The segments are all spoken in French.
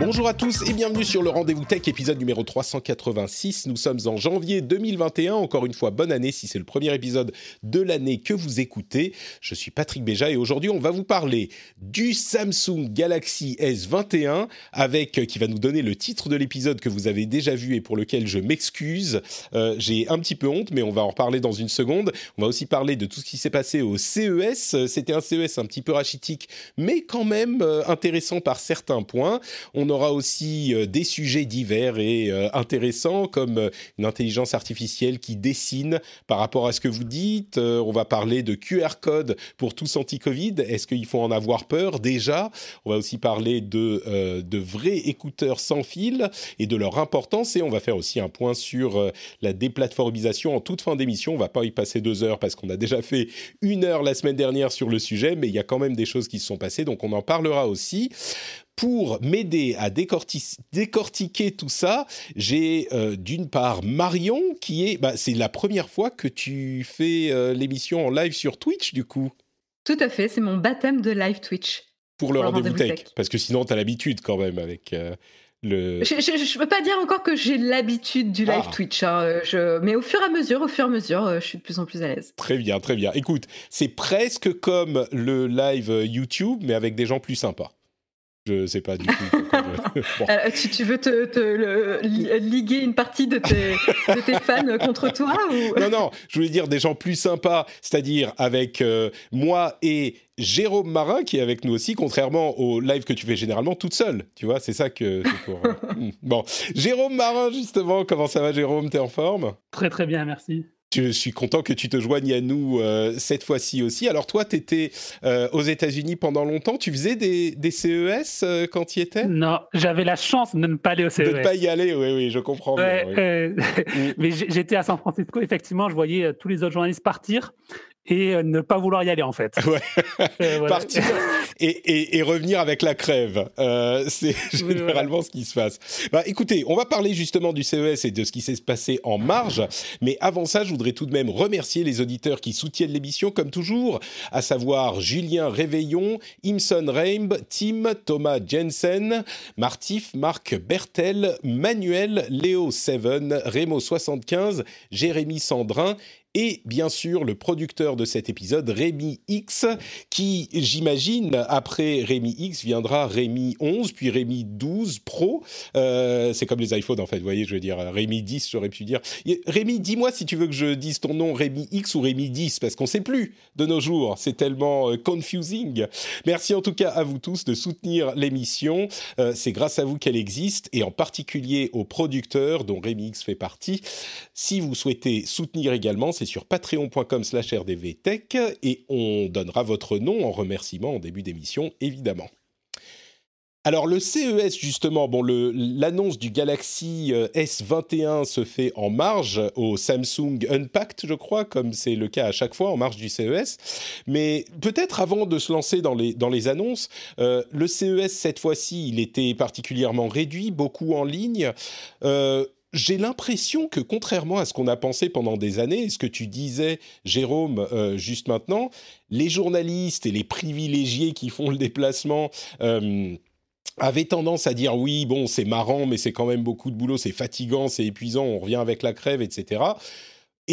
Bonjour à tous et bienvenue sur le Rendez-vous Tech, épisode numéro 386. Nous sommes en janvier 2021. Encore une fois, bonne année si c'est le premier épisode de l'année que vous écoutez. Je suis Patrick Béja et aujourd'hui, on va vous parler du Samsung Galaxy S21 avec euh, qui va nous donner le titre de l'épisode que vous avez déjà vu et pour lequel je m'excuse. Euh, J'ai un petit peu honte, mais on va en reparler dans une seconde. On va aussi parler de tout ce qui s'est passé au CES. C'était un CES un petit peu rachitique, mais quand même euh, intéressant par certains points. Aura aussi euh, des sujets divers et euh, intéressants comme euh, une intelligence artificielle qui dessine par rapport à ce que vous dites. On va parler de QR code pour tous anti-Covid. Est-ce qu'il faut en avoir peur? Déjà On va aussi parler de, de vrais écouteurs sans fil et de leur importance. Et on va faire aussi un point sur la déplatformisation en toute fin d'émission. On va pas y passer deux heures parce qu'on a déjà fait une heure la semaine dernière sur le sujet, mais il y a quand même des choses qui se sont passées, donc on en parlera aussi pour m'aider à décorti- décortiquer tout ça, j'ai euh, d'une part Marion qui est, bah, c'est la première fois que tu fais euh, l'émission en live sur Twitch du coup Tout à fait, c'est mon baptême de live Twitch. pour le rendez-vous tech, tech. parce que sinon tu as l'habitude quand même avec euh, le. Je, je peux pas dire encore que j'ai l'habitude du live Ah. Twitch, hein, je, mais au fur et à mesure, au fur et à mesure, je suis de plus en plus à l'aise. Très bien, très bien. Écoute, c'est presque comme le live YouTube, mais avec des gens plus sympas. Je sais pas du tout. Bon. Euh, tu, tu veux te, te le- li- liguer une partie de tes, de tes fans contre toi ou... non, non, je voulais dire des gens plus sympas, c'est-à-dire avec euh, moi et Jérôme Marin qui est avec nous aussi, contrairement au live que tu fais généralement toute seule. Tu vois, c'est ça que c'est pour. euh, hmm. Bon, Jérôme Marin, justement, comment ça va, Jérôme? T'es en forme? Très très bien, merci. Je suis content que tu te joignes à nous euh, cette fois-ci aussi. Alors toi, tu étais aux États-Unis pendant longtemps. Tu faisais des, des CES euh, quand tu y étais? Non, j'avais la chance de ne pas aller au De CES. ne pas y aller, oui, oui, je comprends Ouais, bien. oui. euh, Mm. mais j'étais à San Francisco, effectivement, je voyais euh, tous les autres journalistes partir et euh, ne pas vouloir y aller en fait. Ouais. Euh, voilà. Partir et, et- et revenir avec la crève. Euh, c'est Oui, généralement ce qui se passe. Bah, écoutez, on va parler justement du CES et de ce qui s'est passé en marge. Mais avant ça, je voudrais tout de même remercier les auditeurs qui soutiennent l'émission, comme toujours, à savoir Julien Réveillon, Imson Reimb, Tim, Thomas Jensen, Martif, Marc Bertel, Manuel, Léo Seven, Rémo75, Jérémy Sandrin et bien sûr le producteur de cet épisode, Rémi X, qui, j'imagine, après Rémi X, viendra Rémi 11, puis Rémi 12 Pro. Euh, c'est comme les iPhones, en fait, vous voyez, je veux dire, Rémi 10, j'aurais pu dire. Rémi, dis-moi si tu veux que je dise ton nom, Rémi X ou Rémi 10, parce qu'on ne sait plus de nos jours. C'est tellement euh, confusing. Merci en tout cas à vous tous de soutenir l'émission. Euh, c'est grâce à vous qu'elle existe, et en particulier aux producteurs, dont Rémi X fait partie. Si vous souhaitez soutenir également, c'est sur patreon.com slash rdvtech et on donnera votre nom en remerciement en début d'émission, évidemment. Alors le CES justement, bon l'annonce du Galaxy euh, S21 se fait en marge au Samsung Unpacked, je crois, comme c'est le cas à chaque fois en marge du CES. Mais peut-être avant de se lancer dans les dans les annonces, euh, le CES cette fois-ci, il était particulièrement réduit, beaucoup en ligne. Euh, j'ai l'impression que contrairement à ce qu'on a pensé pendant des années, et ce que tu disais, Jérôme, euh, juste maintenant, les journalistes et les privilégiés qui font le déplacement euh, avaient tendance à dire oui, bon, c'est marrant, mais c'est quand même beaucoup de boulot, c'est fatigant, c'est épuisant, on revient avec la crève, etc.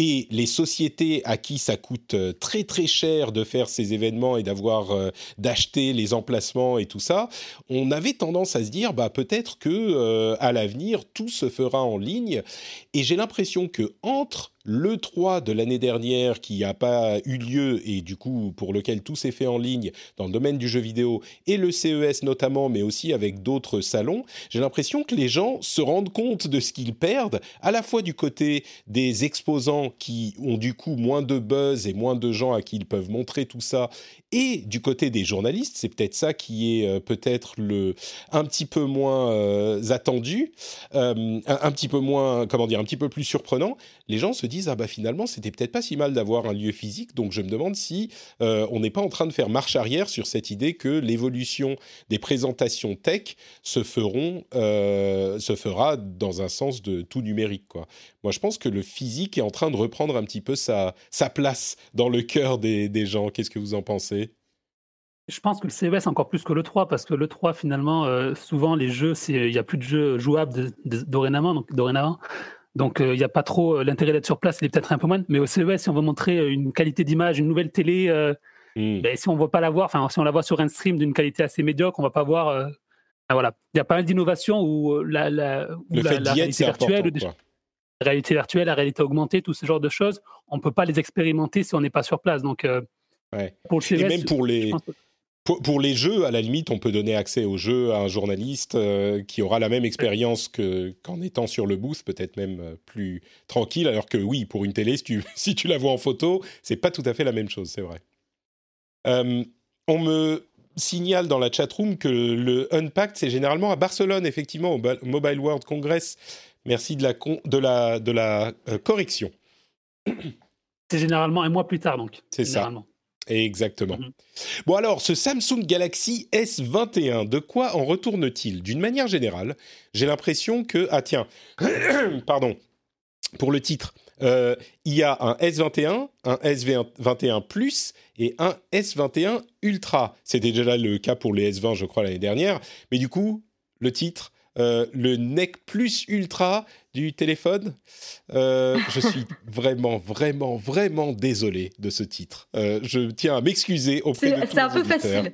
Et les sociétés à qui ça coûte euh, très très cher de faire ces événements et d'avoir euh, d'acheter les emplacements et tout ça, on avait tendance à se dire bah peut-être que euh, à l'avenir tout se fera en ligne. Et j'ai l'impression que entre le 3 de l'année dernière qui n'a pas eu lieu et du coup pour lequel tout s'est fait en ligne dans le domaine du jeu vidéo et le CES notamment, mais aussi avec d'autres salons, j'ai l'impression que les gens se rendent compte de ce qu'ils perdent, à la fois du côté des exposants qui ont du coup moins de buzz et moins de gens à qui ils peuvent montrer tout ça, et du côté des journalistes, c'est peut-être ça qui est euh, peut-être le un petit peu moins euh, attendu, euh, un, petit peu moins, comment dire, un petit peu plus surprenant. Les gens se disent ah bah finalement c'était peut-être pas si mal d'avoir un lieu physique, donc je me demande si on n'est pas en train de faire marche arrière sur cette idée que l'évolution des présentations tech se feront, se fera dans un sens de tout numérique quoi. Moi je pense que le physique est en train de reprendre un petit peu sa place dans le cœur des, gens. Qu'est-ce que vous en pensez? Je pense que le CES encore plus que le 3 parce que le 3 finalement euh, souvent les jeux il n'y a plus de jeux jouables dorénavant donc dorénavant donc euh, il n'y a pas trop euh, l'intérêt d'être sur place il est peut-être un peu moins mais au CES si on veut montrer une qualité d'image une nouvelle télé hmm. ben, si on ne veut pas la voir enfin si on la voit sur un stream d'une qualité assez médiocre on va pas voir ben, voilà. Il y a pas mal d'innovations où la, la, la, réalité virtuelle la réalité virtuelle la réalité augmentée tout ce genre de choses on ne peut pas les expérimenter si on n'est pas sur place. Donc pour le CES, et même pour les pour, les jeux, à la limite, on peut donner accès aux jeux à un journaliste euh, qui aura la même expérience que, qu'en étant sur le booth, peut-être même euh, plus tranquille. Alors que oui, pour une télé, si tu, si tu la vois en photo, c'est pas tout à fait la même chose, c'est vrai. Euh, on me signale dans la chatroom que le Unpacked, c'est généralement à Barcelone, effectivement, au Mobile World Congress. Merci de la, de la, de la correction. C'est généralement un mois plus tard, donc. C'est ça. Exactement. Mhm. Bon alors, ce Samsung Galaxy S21, de quoi en retourne-t-il? D'une manière générale, j'ai l'impression que... Ah tiens, pardon, pour le titre, euh, il y a un S21, un S21 Plus et un S21 Ultra. C'était déjà le cas pour les S20, je crois, l'année dernière. Mais du coup, le titre, euh, le NEC Plus Ultra du téléphone. Euh, je suis vraiment, vraiment, vraiment désolé de ce titre. Euh, je tiens à m'excuser auprès de tous C'est un peu facile.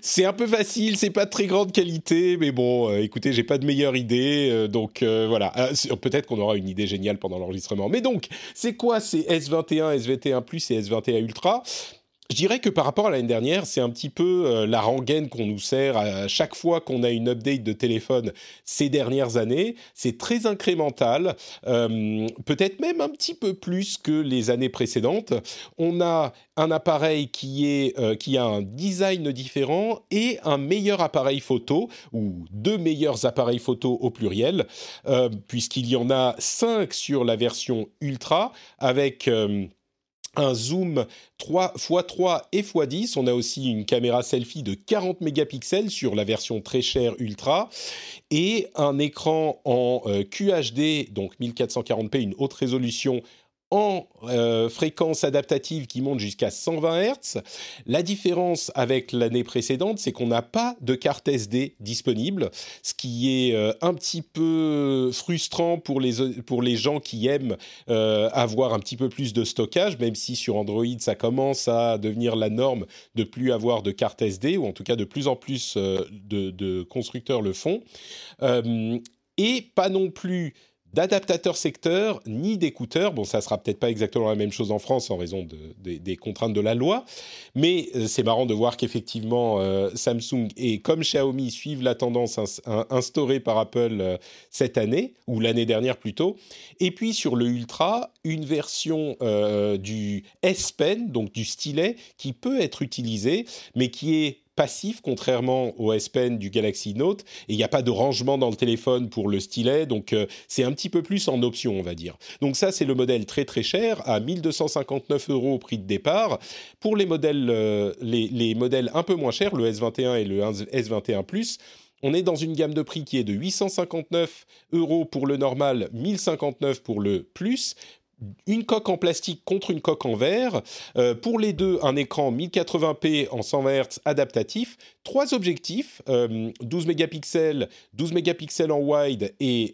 C'est un peu facile, c'est pas de très grande qualité, mais bon, écoutez, j'ai pas de meilleure idée, donc voilà. Ah, peut-être qu'on aura une idée géniale pendant l'enregistrement. Mais donc, c'est quoi ces S21, S21 Plus et S21 Ultra? Je dirais que par rapport à l'année dernière, c'est un petit peu euh, la rengaine qu'on nous sert à chaque fois qu'on a une update de téléphone ces dernières années. C'est très incrémental, euh, peut-être même un petit peu plus que les années précédentes. On a un appareil qui, euh, qui a un design différent et un meilleur appareil photo, ou deux meilleurs appareils photo au pluriel, puisqu'il y en a cinq sur la version Ultra avec un zoom 3 x3 et x10. On a aussi une caméra selfie de 40 mégapixels sur la version très chère Ultra et un écran en QHD, donc 1440p, une haute résolution en euh, fréquence adaptative qui monte jusqu'à 120 Hz. La différence avec l'année précédente, c'est qu'on n'a pas de carte SD disponible, ce qui est euh, un petit peu frustrant pour les, pour les gens qui aiment euh, avoir un petit peu plus de stockage, même si sur Android, ça commence à devenir la norme de plus avoir de carte SD, ou en tout cas de plus en plus de, de, constructeurs le font. et pas non plus d'adaptateur secteur ni d'écouteurs. Bon, ça sera peut-être pas exactement la même chose en France en raison des contraintes de la loi, mais euh, c'est marrant de voir qu'effectivement euh, Samsung et comme Xiaomi suivent la tendance instaurée par Apple euh, cette année ou l'année dernière plutôt. Et puis sur le Ultra, une version du S Pen, donc du stylet, qui peut être utilisé, mais qui est passif, contrairement au S Pen du Galaxy Note. Et il n'y a pas de rangement dans le téléphone pour le stylet, donc euh, c'est un petit peu plus en option, on va dire. Donc ça, c'est le modèle très très cher, à 1259 euros au prix de départ. Pour les modèles, euh, les, les, modèles un peu moins chers, le S21 et le S21 Plus, on est dans une gamme de prix qui est de 859 euros pour le normal, 1059 pour le plus une coque en plastique contre une coque en verre. Euh, pour les deux, un écran 1080p en 120 Hz adaptatif. Trois objectifs, 12 euh, mégapixels, 12 mégapixels en wide et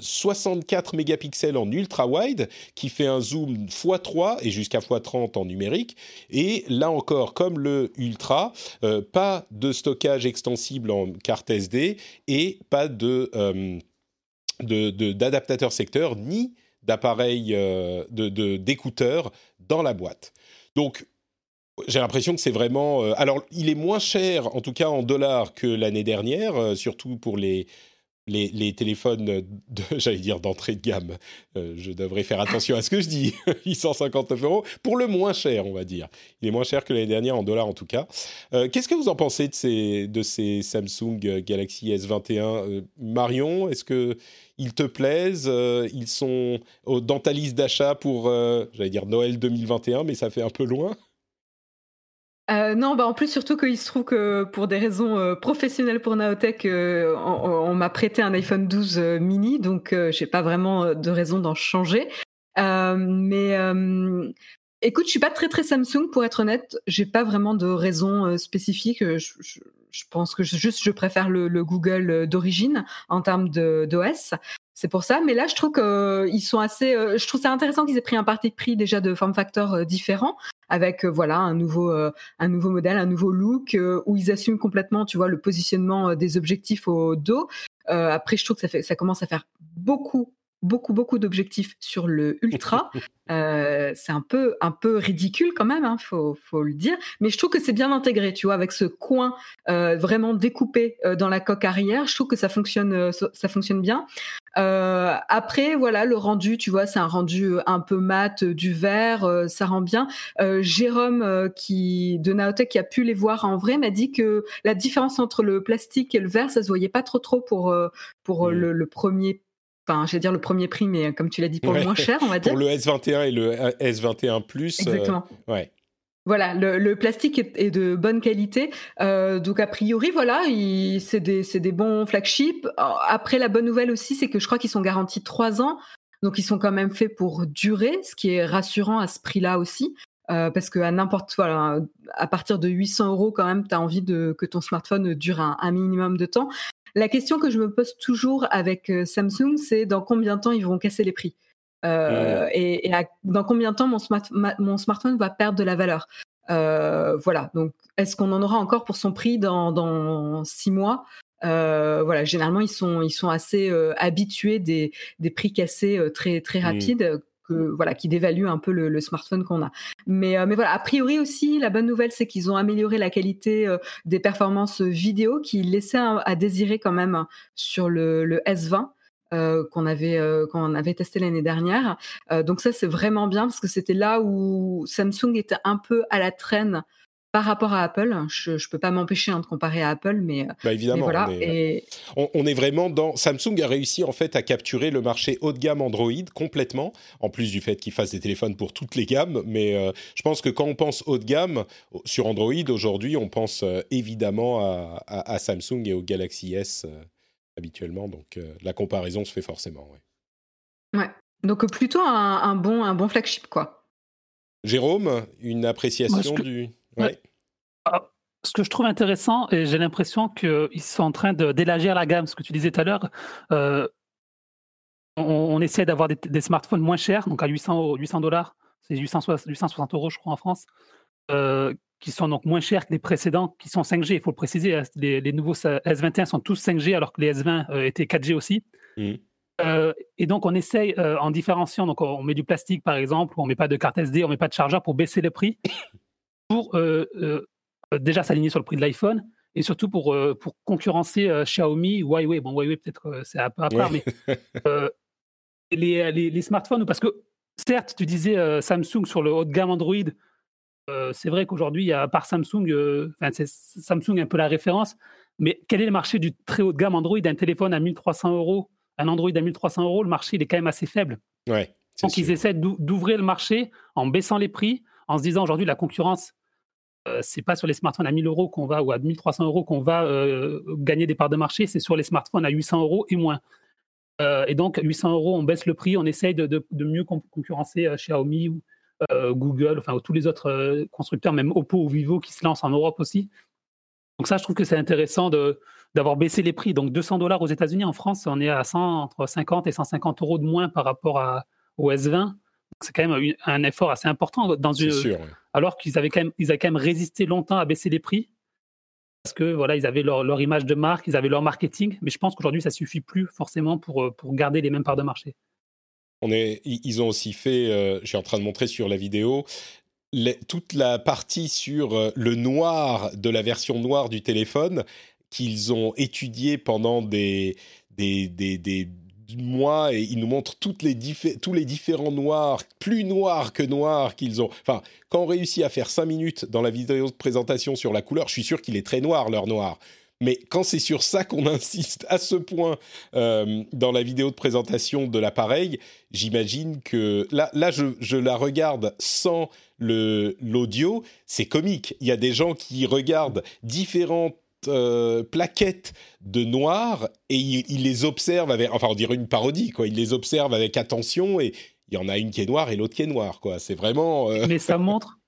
64 euh, mégapixels en ultra wide, qui fait un zoom x3 et jusqu'à x30 en numérique. Et là encore, comme le ultra, pas de stockage extensible en carte SD et pas de d'adaptateur secteur ni d'appareils, de d'écouteurs dans la boîte. Donc j'ai l'impression que c'est vraiment. alors, il est moins cher, en tout cas en dollars, que l'année dernière, surtout pour les les, téléphones, j'allais dire d'entrée de gamme, euh, je devrais faire attention à ce que je dis, 859 euros, pour le moins cher, on va dire. Il est moins cher que l'année dernière en dollars en tout cas. Euh, qu'est-ce que vous en pensez de ces, Samsung Galaxy S21 euh, Marion, est-ce que ils te plaisent Ils sont dans ta liste d'achat pour, j'allais dire Noël 2021, mais ça fait un peu loin? Euh, non, bah en plus surtout qu'il se trouve que pour des raisons euh, professionnelles pour Naotech, euh, on, m'a prêté un iPhone 12 mini, donc j'ai pas vraiment de raison d'en changer. mais écoute, je suis pas très très Samsung pour être honnête. J'ai pas vraiment de raison spécifique. Je, pense que juste je préfère le, le Google d'origine en termes d'OS. C'est pour ça. Mais là, je trouve qu'ils sont assez. je trouve ça intéressant qu'ils aient pris un parti de prix déjà de form factor différent avec euh, voilà un nouveau euh, un nouveau modèle, un nouveau look euh, où ils assument complètement, tu vois, le positionnement des objectifs au dos. après, je trouve que ça fait ça commence à faire beaucoup beaucoup beaucoup d'objectifs sur le ultra. Euh, c'est un peu un peu ridicule quand même, hein, faut faut le dire. Mais je trouve que c'est bien intégré, tu vois, avec ce coin euh, vraiment découpé euh, dans la coque arrière. Je trouve que ça fonctionne ça fonctionne bien. Après, voilà, le rendu, tu vois, c'est un rendu un peu mat du verre, ça rend bien. Jérôme, qui de Naotech, qui a pu les voir en vrai, m'a dit que la différence entre le plastique et le verre, ça se voyait pas trop trop pour pour mmh. le, le, premier enfin, je vais dire le premier prix, mais comme tu l'as dit, pour le moins cher, on va dire. Pour le S21 et le S21 Plus. Euh, Exactement. ouais. Voilà, le, plastique est, de bonne qualité. Euh, donc a priori, voilà, c'est des, bons flagships. Après, la bonne nouvelle aussi, c'est que je crois qu'ils sont garantis trois ans. Donc ils sont quand même faits pour durer, ce qui est rassurant à ce prix-là aussi. Euh, parce que à n'importe voilà, à partir de 800 euros quand même, tu as envie de, que ton smartphone dure un, minimum de temps. La question que je me pose toujours avec euh, Samsung, c'est dans combien de temps ils vont casser les prix? Euh, et, dans combien de temps mon, mon, smartphone va perdre de la valeur? Euh, Voilà, donc est-ce qu'on en aura encore pour son prix dans, six mois? Voilà, généralement ils sont ils sont assez habitués des, des prix cassés très très mmh. rapides voilà, qui dévalue un peu le, smartphone qu'on a. Mais, euh, mais voilà, a priori aussi, la bonne nouvelle, c'est qu'ils ont amélioré la qualité euh, des performances vidéo, qui laissait à, désirer quand même sur le, S20. Euh, qu'on avait qu'on avait testé l'année dernière. donc ça c'est vraiment bien parce que c'était là où Samsung était un peu à la traîne par rapport à Apple, je ne peux pas m'empêcher hein, de comparer à Apple, mais, bah évidemment, voilà. On est, on, est, vraiment dans. Samsung a réussi en fait à capturer le marché haut de gamme Android complètement, en plus du fait qu'il fasse des téléphones pour toutes les gammes. Mais euh, je pense que quand on pense haut de gamme sur Android aujourd'hui, on pense euh, évidemment à, Samsung et au Galaxy S euh, habituellement. Donc la comparaison se fait forcément. Ouais. ouais. Donc plutôt un, bon, un bon flagship quoi. Jérôme, une appréciation du. Ah, ce que je trouve intéressant, et j'ai l'impression qu'ils sont en train d'élargir la gamme, ce que tu disais tout à l'heure. Euh, on, essaie d'avoir des, smartphones moins chers, donc à 800 800 dollars, c'est 860 euros, je crois, en France, euh, qui sont donc moins chers que les précédents, qui sont 5G. Il faut le préciser, hein, les, nouveaux S21 sont tous 5G, alors que les S20 euh, étaient 4G aussi. Mmh. et donc, on essaye en différenciant. Donc, on met du plastique, par exemple, on met pas de carte SD, on met pas de chargeur pour baisser le prix pour euh, euh, déjà s'aligner sur le prix de l'iPhone et surtout pour, euh, pour concurrencer Xiaomi, Huawei. Bon, Huawei, peut-être c'est un peu à part, mais les, les, les, smartphones, parce que certes, tu disais Samsung sur le haut de gamme Android, c'est vrai qu'aujourd'hui, à part Samsung, Samsung est un peu la référence, mais quel est le marché du très haut de gamme Android? Un téléphone à 1300 euros, un Android à 1300 euros, le marché il est quand même assez faible. Ouais, Donc ils essaient d'ouvrir le marché en baissant les prix, en se disant aujourd'hui la concurrence, euh, c'est pas sur les smartphones à 1000 euros qu'on va ou à 1300 euros qu'on va euh, gagner des parts de marché, c'est sur les smartphones à 800 euros et moins. Euh, et donc 800 euros, on baisse le prix, on essaye de, mieux concurrencer Xiaomi ou Google, enfin tous les autres constructeurs, même Oppo ou Vivo qui se lancent en Europe aussi. Donc ça, je trouve que c'est intéressant d'avoir baissé les prix. Donc 200 dollars aux États-Unis, en France, on est à 100, entre 50 et 150 euros de moins par rapport à, au S20. C'est quand même un effort assez important dans une, alors qu'ils avaient quand même, ils avaient quand même résisté longtemps à baisser les prix parce que voilà, ils avaient leur, image de marque, ils avaient leur marketing, mais je pense qu'aujourd'hui ça suffit plus forcément pour, euh, pour garder les mêmes parts de marché. Ils ont aussi fait, je suis en train de montrer sur la vidéo, toute la partie sur le noir de la version noire du téléphone qu'ils ont étudié pendant des, mois et ils nous montrent tous les différents noirs, plus noirs que noirs qu'ils ont. Enfin, quand on réussit à faire 5 minutes dans la vidéo de présentation sur la couleur, je suis sûr qu'il est très noir, leur noir. Mais quand c'est sur ça qu'on insiste à ce point euh, dans la vidéo de présentation de l'appareil, j'imagine que là, là je, la regarde sans l'audio, c'est comique. Il y a des gens qui regardent différentes euh, plaquettes de noir et il, les observe avec, enfin on dirait une parodie quoi, il les observe avec attention et il y en a une qui est noire et l'autre qui est noire quoi. C'est vraiment. Euh, Mais ça montre,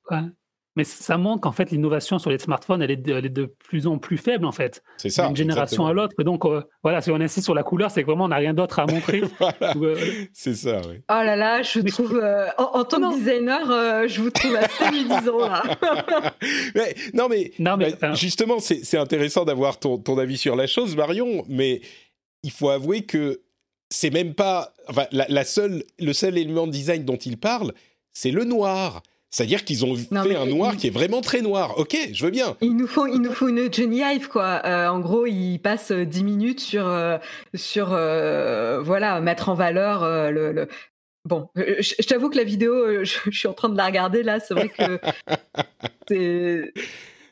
mais ça montre qu'en fait, l'innovation sur les smartphones, elle est, de, elle est, de, plus en plus faible, en fait. C'est ça. D'une génération à l'autre. Donc, euh, voilà, si on insiste sur la couleur, c'est que vraiment, on n'a rien d'autre à montrer. Euh, c'est ça, oui. Oh là là, je trouve, euh, en, tant que designer, je vous trouve assez médisant, là. mais, non, mais, non, mais bah, justement, c'est intéressant d'avoir ton, ton avis sur la chose, Marion, mais il faut avouer que c'est même pas. Enfin, la, la seule, le seul élément de design dont il parle, c'est le noir. C'est-à-dire qu'ils ont fait un noir qui est vraiment très noir. Ok, je veux bien. Il nous faut, il nous faut une Johnny Hive, quoi. Euh, en gros, il passe 10 minutes sur, euh, sur euh, voilà, mettre en valeur le, Bon, je, t'avoue que la vidéo, je, je, suis en train de la regarder là. C'est vrai que c'est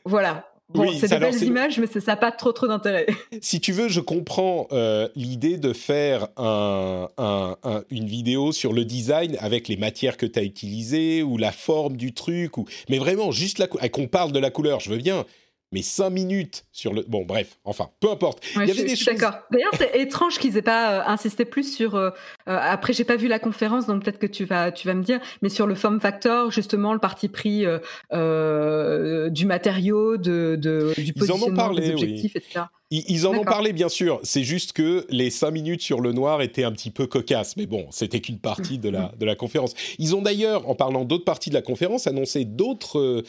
voilà. Bon, c'est de belles images, mais ça n'a pas trop trop d'intérêt. Si tu veux, je comprends euh, l'idée de faire un, un, une vidéo sur le design avec les matières que tu as utilisées ou la forme du truc, ou... mais vraiment juste la qu'on parle de la couleur, je veux bien mais cinq minutes sur le. Bon, bref, enfin, peu importe. Il y avait des choses. D'accord. D'ailleurs, c'est étrange qu'ils aient pas euh, insisté plus sur. Euh, euh, après, j'ai pas vu la conférence, donc peut-être que tu vas, tu vas me dire, mais sur le form factor, justement, le parti pris du matériau, de, de du positionnement des objectifs, etc. Ils, en ont parlé, bien sûr. C'est juste que les cinq minutes sur le noir étaient un petit peu cocasses. Mais bon, c'était qu'une partie de la, de la conférence. Ils ont d'ailleurs, en parlant d'autres parties de la conférence, annoncé d'autres euh,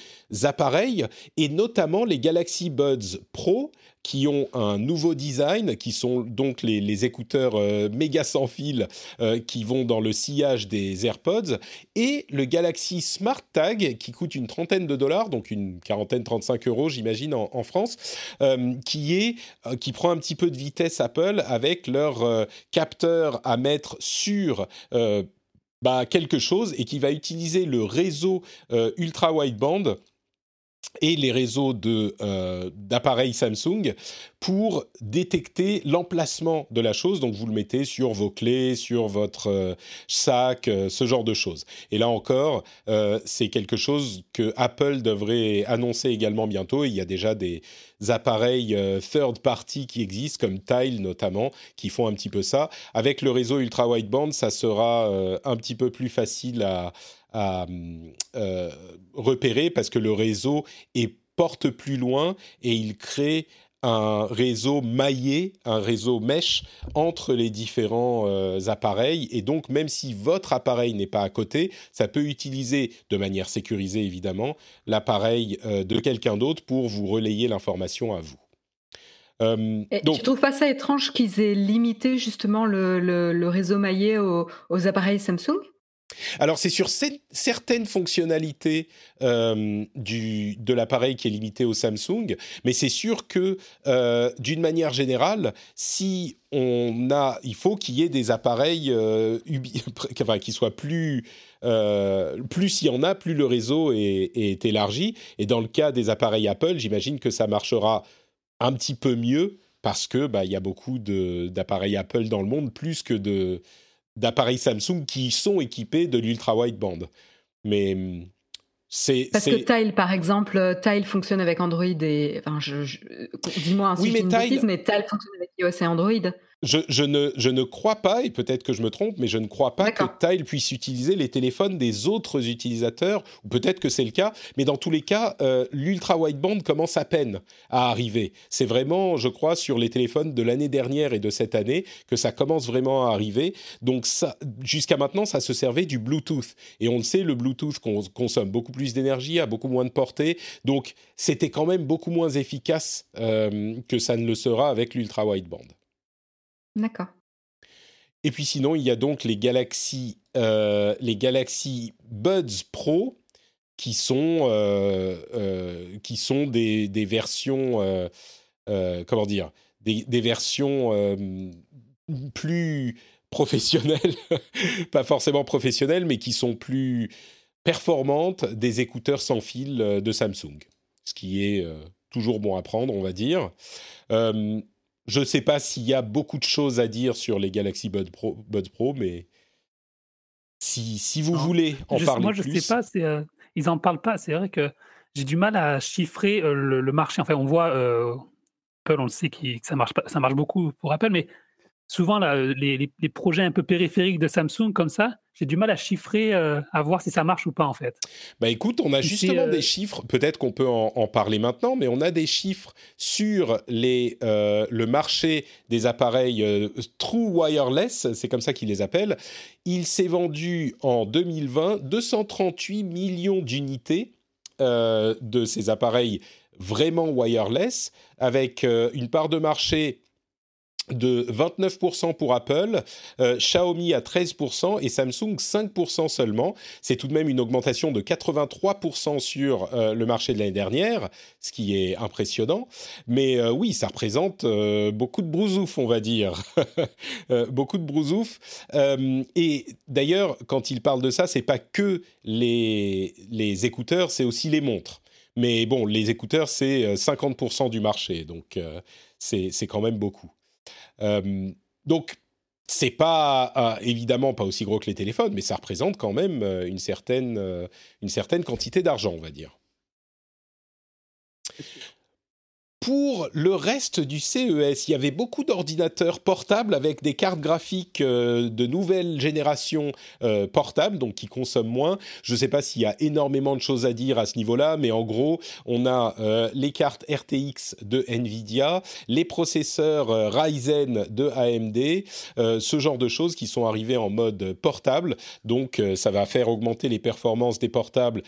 appareils, et notamment les Galaxy Buds Pro, qui ont un nouveau design, qui sont donc les, écouteurs euh, méga sans fil euh, qui vont dans le sillage des AirPods, et le Galaxy Smart Tag qui coûte une trentaine de dollars, donc une quarantaine, 35 euros j'imagine en, France, euh, qui est qui prend un petit peu de vitesse Apple avec leur capteur à mettre sur bah, quelque chose et qui va utiliser le réseau ultra wideband et les réseaux euh, d'appareils Samsung pour détecter l'emplacement de la chose. Donc vous le mettez sur vos clés, sur votre euh, sac, euh, ce genre de choses. Et là encore, c'est quelque chose que Apple devrait annoncer également bientôt. Il y a déjà des appareils third party qui existent, comme Tile notamment, qui font un petit peu ça. Avec le réseau ultra wideband, ça sera un petit peu plus facile à, à euh, repérer parce que le réseau est, porte plus loin et il crée un réseau maillé, un réseau mesh entre les différents euh, appareils. Et donc, même si votre appareil n'est pas à côté, ça peut utiliser, de manière sécurisée évidemment, l'appareil euh, de quelqu'un d'autre pour vous relayer l'information à vous. Euh, donc... Tu trouves pas ça étrange qu'ils aient limité justement le, le, réseau maillé aux appareils Samsung? Alors c'est sur certaines fonctionnalités euh, du, de l'appareil qui est limité au Samsung, mais c'est sûr que euh, d'une manière générale, si on a, il faut qu'il y ait des appareils euh, qui soient plus, plus il y en a, plus le réseau est, est, élargi. Et dans le cas des appareils Apple, j'imagine que ça marchera un petit peu mieux parce que bah il y a beaucoup d'appareils Apple dans le monde plus que de d'appareils Samsung qui sont équipés de l'ultra wideband. Mais hum, c'est parce que Tile, par exemple, Tile fonctionne avec Android et enfin, je, dis-moi un oui, mais, Tile... mais Tile fonctionne avec iOS et Android. Je, ne, je ne crois pas, et peut-être que je me trompe, mais je ne crois pas que Tile puisse utiliser les téléphones des autres utilisateurs, ou peut-être que c'est le cas, mais dans tous les cas, euh, l'ultra wideband commence à peine à arriver. C'est vraiment, je crois, sur les téléphones de l'année dernière et de cette année que ça commence vraiment à arriver. Donc jusqu'à maintenant, ça se servait du Bluetooth. Et on le sait, le Bluetooth consomme beaucoup plus d'énergie, a beaucoup moins de portée, donc c'était quand même beaucoup moins efficace euh, que ça ne le sera avec l'ultra wideband. D'accord. et puis sinon, il y a donc les Galaxy, les Galaxy Buds Pro qui sont, qui sont des, des versions, comment dire, des, des versions plus professionnelles, pas forcément professionnelles, mais qui sont plus performantes des écouteurs sans fil de Samsung, ce qui est toujours bon à prendre, on va dire. Euh, je ne sais pas s'il y a beaucoup de choses à dire sur les Galaxy Buds Pro, Pro mais si, si vous voulez en parler moi, plus... Moi, je ne sais pas, euh, ils n'en parlent pas. C'est vrai que j'ai du mal à chiffrer euh, le, marché. Enfin, on voit, Apple, on le sait, que ça marche, pas, ça marche beaucoup pour Apple, mais souvent là, les, projets un peu périphériques de Samsung comme ça, j'ai du mal à chiffrer, euh, à voir si ça marche ou pas en fait. Bah écoute, on a justement euh, des chiffres, peut-être qu'on peut en, parler maintenant, mais on a des chiffres sur les, euh, le marché des appareils True Wireless, c'est comme ça qu'ils les appellent. Il s'est vendu en 2020 238 millions d'unités de ces appareils vraiment wireless, avec une part de marché de 29% pour Apple, euh, Xiaomi à 13% et Samsung 5% seulement. C'est tout de même une augmentation de 83% sur euh, le marché de l'année dernière, ce qui est impressionnant. Mais euh, oui, ça représente beaucoup de brousouf, on va dire. beaucoup de brousouf. et d'ailleurs, quand il parle de ça, c'est pas que les, les écouteurs, c'est aussi les montres. Mais bon, les écouteurs, c'est 50% du marché, donc c'est quand même beaucoup. Euh, donc, c'est pas euh, évidemment pas aussi gros que les téléphones, mais ça représente quand même euh, une certaine, une certaine quantité d'argent, on va dire. Pour le reste du CES, il y avait beaucoup d'ordinateurs portables avec des cartes graphiques euh, de nouvelle génération euh, portables, donc qui consomment moins. Je ne sais pas s'il y a énormément de choses à dire à ce niveau-là, mais en gros, on a euh, les cartes RTX de Nvidia, les processeurs Ryzen de AMD, ce genre de choses qui sont arrivées en mode portable. Donc, ça va faire augmenter les performances des portables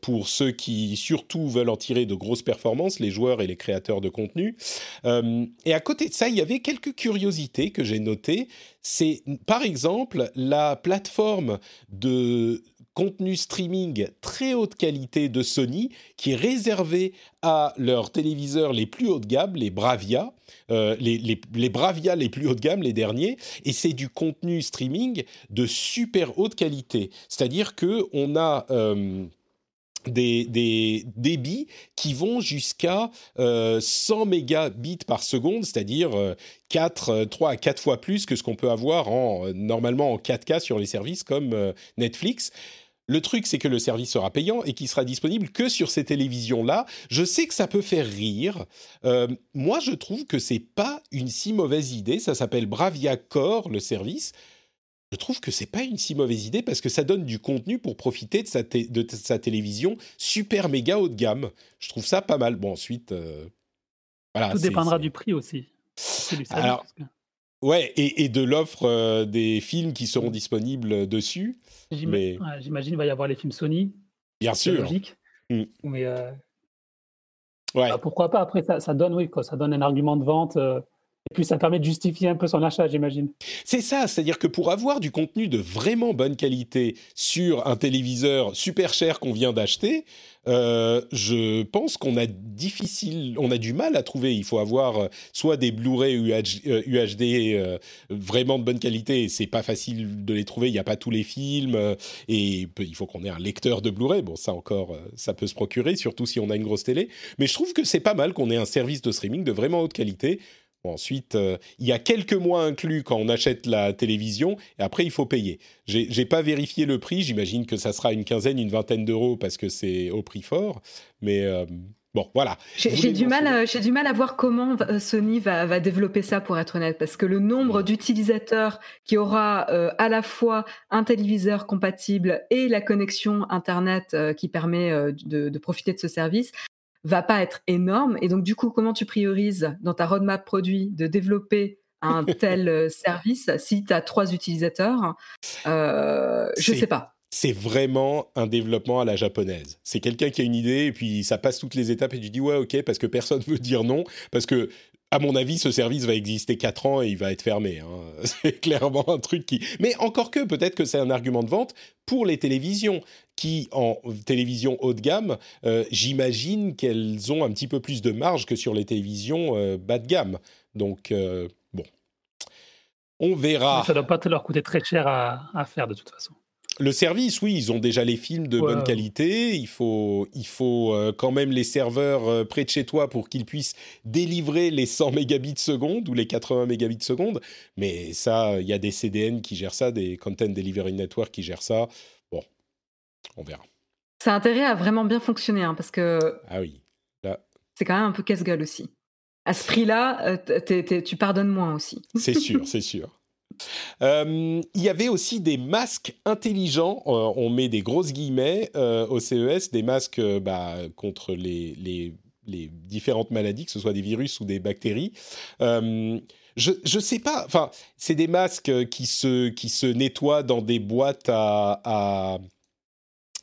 pour ceux qui surtout veulent en tirer de grosses performances, les joueurs et les créateurs de contenu. Euh, et à côté de ça, il y avait quelques curiosités que j'ai notées. C'est par exemple la plateforme de contenu streaming très haute qualité de Sony qui est à leurs téléviseurs les plus haut de gamme, les Bravia, euh, les, les, Bravia les plus haut de gamme, les derniers, et c'est du contenu streaming de super haute qualité. C'est-à-dire que on a euh, des, débits qui vont jusqu'à 100 euh, mégabits par seconde, c'est-à-dire 4, euh, 3 euh, à 4 fois plus que ce qu'on peut avoir en, normalement en 4K sur les services comme Netflix. Le truc, c'est que le service sera payant et qu'il sera disponible que sur ces télévisions-là. Je sais que ça peut faire rire. moi, je trouve que c'est pas une si mauvaise idée. Ça s'appelle Bravia Core, le service je trouve que c'est pas une si mauvaise idée parce que ça donne du contenu pour profiter de sa, de sa télévision super méga haut de gamme. Je trouve ça pas mal. Bon, ensuite, euh, voilà. Tout dépendra du prix aussi. Alors, ouais, et, et de l'offre euh, des films qui seront disponibles dessus. J'imagine qu'il va y avoir les films Sony. Bien sûr. Logique. Mm. Mais euh, ouais. Bah, pourquoi pas? Après, ça, ça donne, oui, quoi, ça donne un argument de vente puis ça permet de justifier un peu son achat, j'imagine. C'est ça, c'est-à-dire que pour avoir du contenu de vraiment bonne qualité sur un téléviseur super cher qu'on vient d'acheter, euh, je pense qu'on a difficile, on a du mal à trouver. Il faut avoir euh, soit des Blu-ray UHD euh, vraiment de bonne qualité, c'est pas facile de les trouver. Il n'y a pas tous les films et il faut qu'on ait un lecteur de Blu-ray. Bon, ça encore, ça peut se procurer, surtout si on a une grosse télé. Mais je trouve que c'est pas mal qu'on ait un service de streaming de vraiment haute qualité ensuite, euh, il y a quelques mois inclus quand on achète la télévision, et après, il faut payer. J'ai pas vérifié le prix, j'imagine que ça sera une quinzaine, une vingtaine d'euros parce que c'est au prix fort, mais euh, bon, voilà. J'ai du, mal, à, du mal à voir comment euh, Sony va, va, développer ça, pour être honnête, parce que le nombre d'utilisateurs qui aura à la fois un téléviseur compatible et la connexion Internet qui permet de, de profiter de ce service, va pas être énorme. Et donc, du coup, comment tu priorises dans ta roadmap produit de développer un tel euh, service si tu as trois utilisateurs euh, Je sais pas. C'est vraiment un développement à la japonaise. C'est quelqu'un qui a une idée et puis ça passe toutes les étapes et tu dis ouais ok parce que personne veut dire non parce que à mon avis, ce service va exister 4 ans et il va être fermé. Hein. C'est clairement un truc qui... Mais encore que, peut-être que c'est un argument de vente pour les télévisions, qui, en télévision haut de gamme, euh, j'imagine qu'elles ont un petit peu plus de marge que sur les télévisions euh, bas de gamme. Donc, euh, bon. On verra. Ça ne doit pas te leur coûter très cher à faire de toute façon. Le service, oui, ils ont déjà les films de bonne qualité. Il faut, il faut euh, quand même les serveurs euh, près de chez toi pour qu'ils puissent délivrer les 100 mégabits seconde ou les 80 mégabits seconde. Mais ça, il y a des CDN qui gèrent ça, des Content Delivery Network qui gèrent ça. Bon, on verra. Ça a intérêt à vraiment bien fonctionner, hein, parce que. Ah oui. C'est quand même un peu casse-gueule aussi. À ce prix-là, euh, tu pardonnes moins aussi. C'est sûr, c'est sûr. Euh, il y avait aussi des masques intelligents, euh, on met des grosses guillemets euh, au CES, des masques bah, contre les, différentes maladies, que ce soit des virus ou des bactéries. je ne sais pas, enfin, c'est des masques qui se, qui se nettoient dans des boîtes à, à,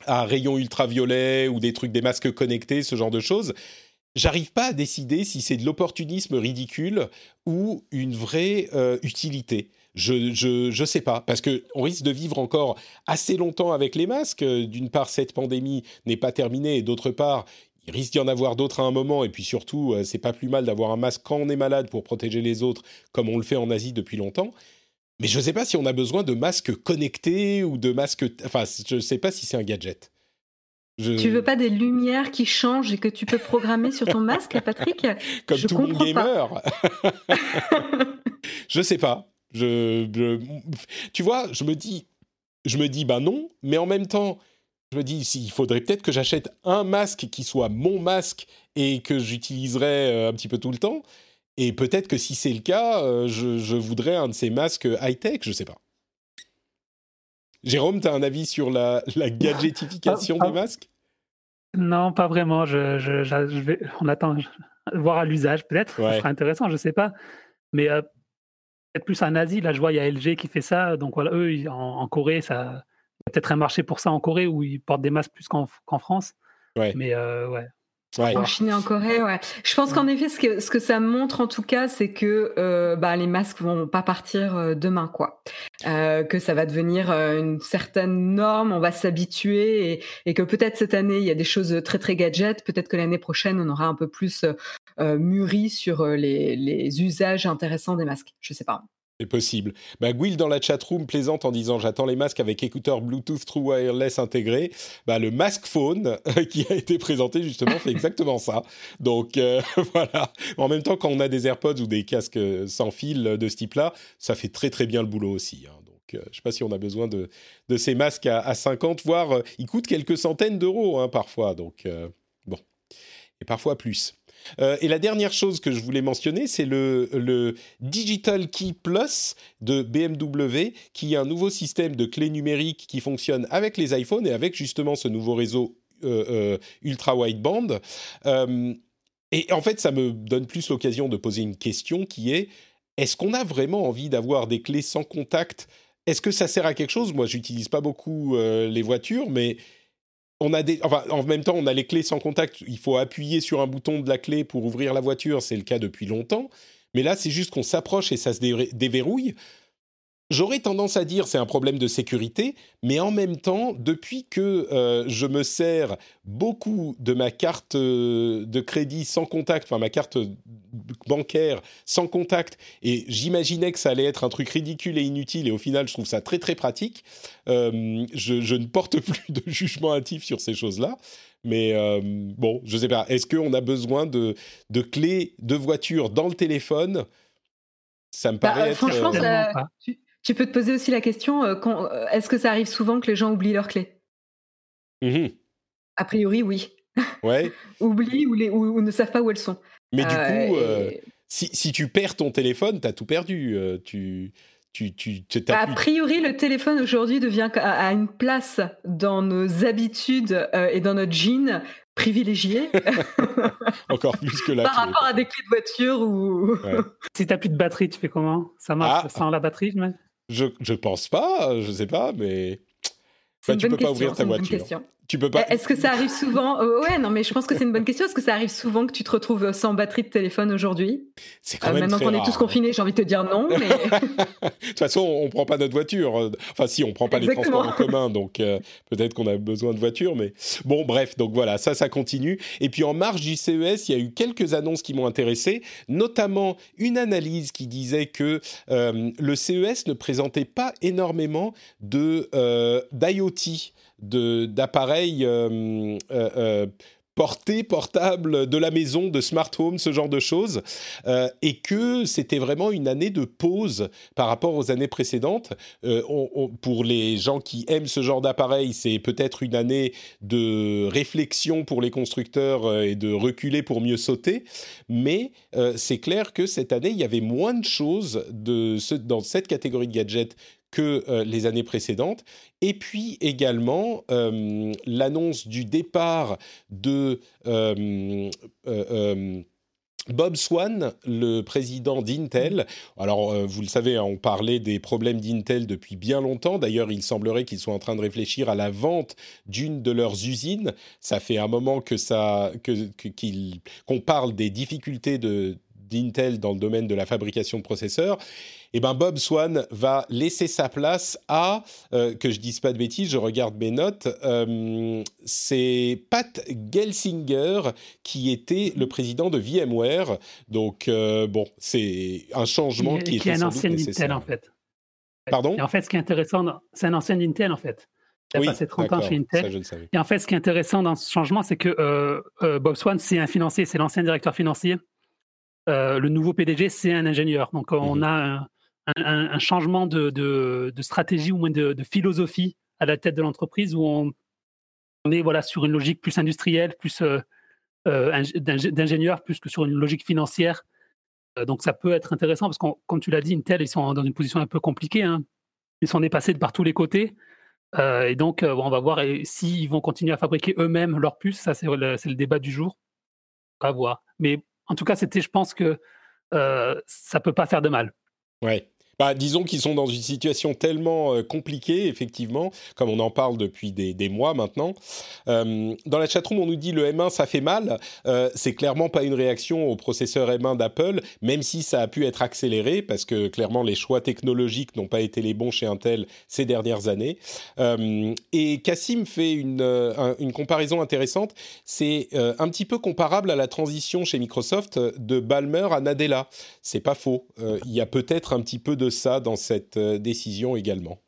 à rayons ultraviolets ou des trucs, des masques connectés, ce genre de choses. J'arrive pas à décider si c'est de l'opportunisme ridicule ou une vraie utilité. Je, je, je sais pas, parce que on risque de vivre encore assez longtemps avec les masques. D'une part, cette pandémie n'est pas terminée, et d'autre part, il risque d'y en avoir d'autres à un moment. Et puis surtout, euh, c'est pas plus mal d'avoir un masque quand on est malade pour protéger les autres, comme on le fait en Asie depuis longtemps. Mais je ne sais pas si on a besoin de masques connectés ou de masques. Enfin, je ne sais pas si c'est un gadget. Je... Tu veux pas des lumières qui changent et que tu peux programmer sur ton masque, Patrick? Comme tout bon gamer. je sais pas. Je, tu vois, je me dis, je me dis, ben non, mais en même temps, je me dis, il faudrait peut-être que j'achète un masque qui soit mon masque et que j'utiliserai euh, un petit peu tout le temps. Et peut-être que si c'est le cas, euh, je, voudrais un de ces masques high-tech, je sais pas. Jérôme, tu as un avis sur la, la gadgetification des masques? Non, pas vraiment. Je, je, vais, on attend voir à l'usage peut-être. Ça sera intéressant, je sais pas. Mais euh, peut-être plus en Asie. Là, je vois, il y a LG qui fait ça. Donc voilà, eux, en, Corée, ça peut-être un marché pour ça en Corée où ils portent des masques plus qu'en France. Ouais. Mais euh, ouais. En Chine et en Corée, ouais. Je pense qu'en effet, ce que, ce que ça montre en tout cas, c'est que euh, bah, les masques vont pas partir euh, demain, quoi. que ça va devenir une certaine norme, on va s'habituer et, que peut-être cette année il y a des choses très très gadgets, peut-être que l'année prochaine on aura un peu plus euh, mûri sur euh, les, usages intéressants des masques. Je sais pas. C'est possible. Bah, dans la chatroom plaisante en disant j'attends les masques avec écouteurs Bluetooth True Wireless intégrés. Bah, le Mask Phone qui a été présenté justement fait exactement ça. Donc euh, voilà. En même temps, quand on a des AirPods ou des casques sans fil de ce type-là, ça fait très très bien le boulot aussi. Hein. Donc je ne sais pas si on a besoin de, de ces masques à, 50, voire ils coûtent quelques centaines d'euros hein, parfois. Donc bon. Et parfois plus. Euh, et la dernière chose que je voulais mentionner, c'est le, Digital Key Plus de BMW, qui est un nouveau système de clés numériques qui fonctionne avec les iPhones et avec justement ce nouveau réseau euh, euh, ultra wideband. et en fait, ça me donne plus l'occasion de poser une question qui est est-ce qu'on a vraiment envie d'avoir des clés sans contact? Est-ce que ça sert à quelque chose? Moi, j'utilise pas beaucoup les voitures, mais on a des, enfin, en même temps, on a les clés sans contact. Il faut appuyer sur un bouton de la clé pour ouvrir la voiture. C'est le cas depuis longtemps. Mais là, c'est juste qu'on s'approche et ça se déverrouille. J'aurais tendance à dire c'est un problème de sécurité, mais en même temps, depuis que euh, je me sers beaucoup de ma carte euh, de crédit sans contact, enfin ma carte bancaire sans contact, et j'imaginais que ça allait être un truc ridicule et inutile, et au final je trouve ça très très pratique, euh, je, ne porte plus de jugement hâtif sur ces choses-là. Mais bon, je sais pas, est-ce qu'on a besoin de, de clés de voiture dans le téléphone? Ça me bah, paraît être... Franchement, tu peux te poser aussi la question euh, euh, est-ce que ça arrive souvent que les gens oublient leurs clés? Mmh A priori, oui. Ouais. oublient ou, les, ou, ne savent pas où elles sont. Mais du coup, euh, si, si, tu perds ton téléphone, tu as tout perdu. tu, tu, tu, a priori, le téléphone aujourd'hui devient à une place dans nos habitudes et dans notre jean privilégié. Encore plus que la Par rapport à des clés de voiture ou. Si tu n'as plus de batterie, tu fais comment? Ça marche ah. sans la batterie je, je pense pas, je sais pas, mais. Bah, tu peux pas ouvrir ta voiture. Tu peux pas. Est-ce que ça arrive souvent? Euh, Ouais, non, mais je pense que c'est une bonne question. Est-ce que ça arrive souvent que tu te retrouves sans batterie de téléphone aujourd'hui? C'est quand même Maintenant qu'on est tous confinés, j'ai envie de te dire non. Mais... de toute façon, on prend pas notre voiture. Enfin, si, on prend pas les transports en commun, donc peut-être qu'on a besoin de voiture, mais bon, bref. Donc voilà, ça, ça continue. Et puis en marge du CES, il y a eu quelques annonces qui m'ont intéressé, notamment une analyse qui disait que le CES ne présentait pas énormément de d'IoT d'appareils euh, euh, euh, portés, portables de la maison, de smart home, ce genre de choses, et que c'était vraiment une année de pause par rapport aux années précédentes. pour les gens qui aiment ce genre d'appareil, c'est peut-être une année de réflexion pour les constructeurs et de reculer pour mieux sauter, mais c'est clair que cette année, il y avait moins de choses de dans cette catégorie de gadgets que euh, les années précédentes. Et puis également euh, l'annonce du départ de euh, Bob Swan, le président d'Intel. Alors, vous le savez, hein, on parlait des problèmes d'Intel depuis bien longtemps. D'ailleurs, il semblerait qu'ils soient en train de réfléchir à la vente d'une de leurs usines. Ça fait un moment que ça, que, qu'on parle des difficultés de, d'Intel dans le domaine de la fabrication de processeurs eh ben Bob Swan va laisser sa place à, euh, que je dise pas de bêtises, je regarde mes notes, euh, c'est Pat Gelsinger qui était le président de VMware. Donc euh, bon, c'est un changement qui, qui est un ancien Intel en fait. Pardon? Et en fait, ce qui est intéressant, c'est un ancien Intel en fait. Il a passé 30 ans chez Intel. Et en fait, ce qui est intéressant dans ce changement, c'est que Bob Swan, c'est un financier, c'est l'ancien directeur financier. le nouveau PDG, c'est un ingénieur. Donc, on mhm. a un, un, changement de, stratégie ou moins de, philosophie à la tête de l'entreprise où on, est voilà, sur une logique plus industrielle, plus euh, euh, d'ingénieur, plus que sur une logique financière. Euh, donc ça peut être intéressant parce que, comme tu l'as dit, Intel, ils sont dans une position un peu compliquée. Hein. Ils sont dépassés de par tous les côtés. et donc, on va voir s'ils vont continuer à fabriquer eux-mêmes leurs puces. Ça, c'est le, débat du jour. On va voir. Mais en tout cas, c'était, je pense que ça peut pas faire de mal. Ouais. Bah, disons qu'ils sont dans une situation tellement euh, compliquée, effectivement, comme on en parle depuis des, mois maintenant. Euh, dans la chatroom, on nous dit le M1, ça fait mal. Euh, c'est clairement pas une réaction au processeur M1 d'Apple, même si ça a pu être accéléré, parce que clairement, les choix technologiques n'ont pas été les bons chez Intel ces dernières années. et Cassim fait une, une comparaison intéressante. C'est un petit peu comparable à la transition chez Microsoft de Balmer à Nadella. C'est pas faux. Il y a peut-être un petit peu de ça dans cette euh, décision également.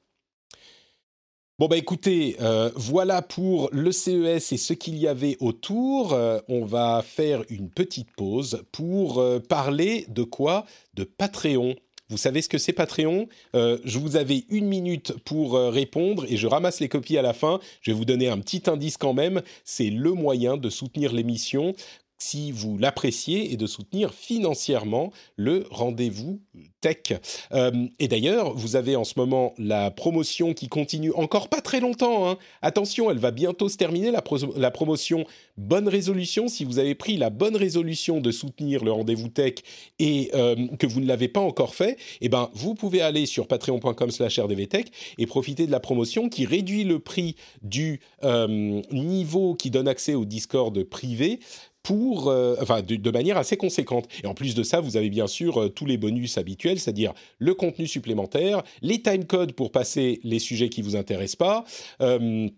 Bon bah écoutez, euh, voilà pour le CES et ce qu'il y avait autour. Euh, on va faire une petite pause pour parler de quoi? De Patreon. Vous savez ce que c'est Patreon? Je vous avais une minute pour répondre et je ramasse les copies à la fin. Je vais vous donner un petit indice quand même. C'est le moyen de soutenir l'émission si vous l'appréciez et de soutenir financièrement le rendez-vous tech. Euh, et d'ailleurs, vous avez en ce moment la promotion qui continue encore pas très longtemps. Hein. Attention, elle va bientôt se terminer, la, promotion Bonne Résolution. Si vous avez pris la bonne résolution de soutenir le rendez-vous tech et euh, que vous ne l'avez pas encore fait, eh ben, vous pouvez aller sur patreon.com slash rdvtech et profiter de la promotion qui réduit le prix du euh, niveau qui donne accès au Discord privé pour, euh, enfin, de, manière assez conséquente. Et en plus de ça, vous avez bien sûr euh, tous les bonus habituels, c'est-à-dire le contenu supplémentaire, les timecodes pour passer les sujets qui vous intéressent pas. Euh,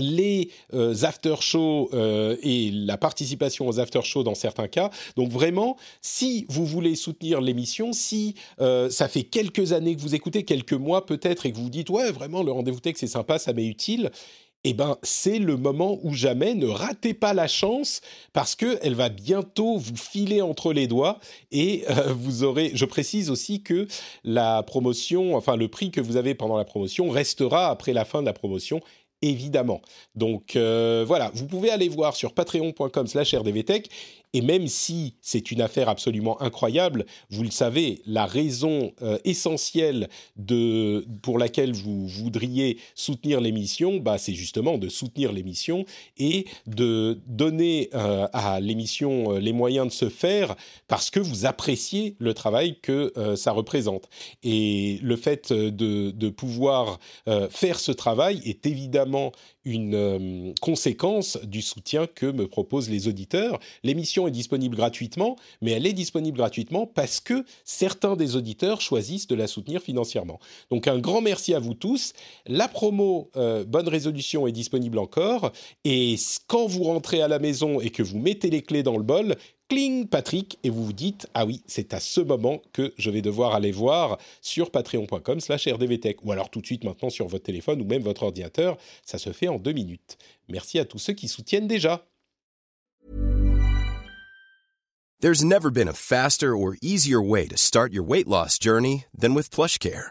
les after shows et la participation aux after shows dans certains cas. Donc vraiment, si vous voulez soutenir l'émission, si ça fait quelques années que vous écoutez, quelques mois peut-être, et que vous vous dites ouais vraiment le rendez-vous tech c'est sympa, ça m'est utile, eh ben, c'est le moment ou jamais. Ne ratez pas la chance parce que elle va bientôt vous filer entre les doigts et euh, vous aurez. Je précise aussi que la promotion, enfin le prix que vous avez pendant la promotion restera après la fin de la promotion évidemment. Donc euh, voilà, vous pouvez aller voir sur patreon.com/rdvtech et même si c'est une affaire absolument incroyable, vous le savez, la raison euh, essentielle de, pour laquelle vous voudriez soutenir l'émission, bah, c'est justement de soutenir l'émission et de donner euh, à l'émission les moyens de se faire parce que vous appréciez le travail que ça représente. Et le fait de pouvoir faire ce travail est évidemment une euh, conséquence du soutien que me proposent les auditeurs. L'émission est disponible gratuitement, mais elle est disponible gratuitement parce que certains des auditeurs choisissent de la soutenir financièrement. Donc un grand merci à vous tous. La promo euh, Bonne Résolution est disponible encore. Et quand vous rentrez à la maison et que vous mettez les clés dans le bol, cling Patrick et vous vous dites ah oui c'est à ce moment que je vais devoir aller voir sur patreon.com slash rdvtech ou alors tout de suite maintenant sur votre téléphone ou même votre ordinateur. Ça se fait en deux minutes. Merci à tous ceux qui soutiennent déjà. There's never been a faster or easier way to start your weight loss journey than with PlushCare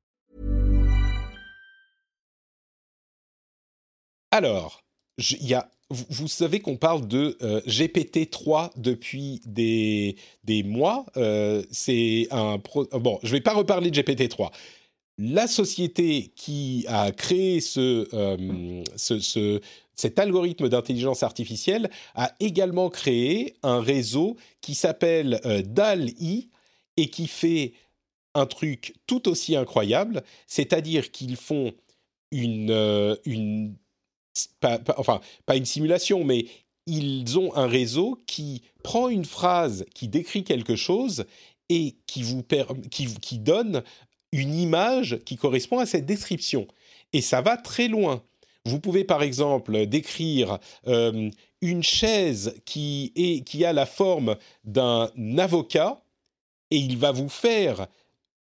Alors, vous, savez qu'on parle de euh, GPT-3 depuis des, mois. Euh, c'est un bon, je vais pas reparler de GPT-3. La société qui a créé euh, ce- ce- cet algorithme d'intelligence artificielle a également créé un réseau qui s'appelle DAL-I et qui fait un truc tout aussi incroyable, c'est-à-dire qu'ils font une pas- enfin, pas une simulation, mais ils ont un réseau qui prend une phrase qui décrit quelque chose et qui vous qui donne une image qui correspond à cette description. Et ça va très loin. Vous pouvez par exemple décrire euh, une chaise qui, est, qui a la forme d'un avocat et il va vous faire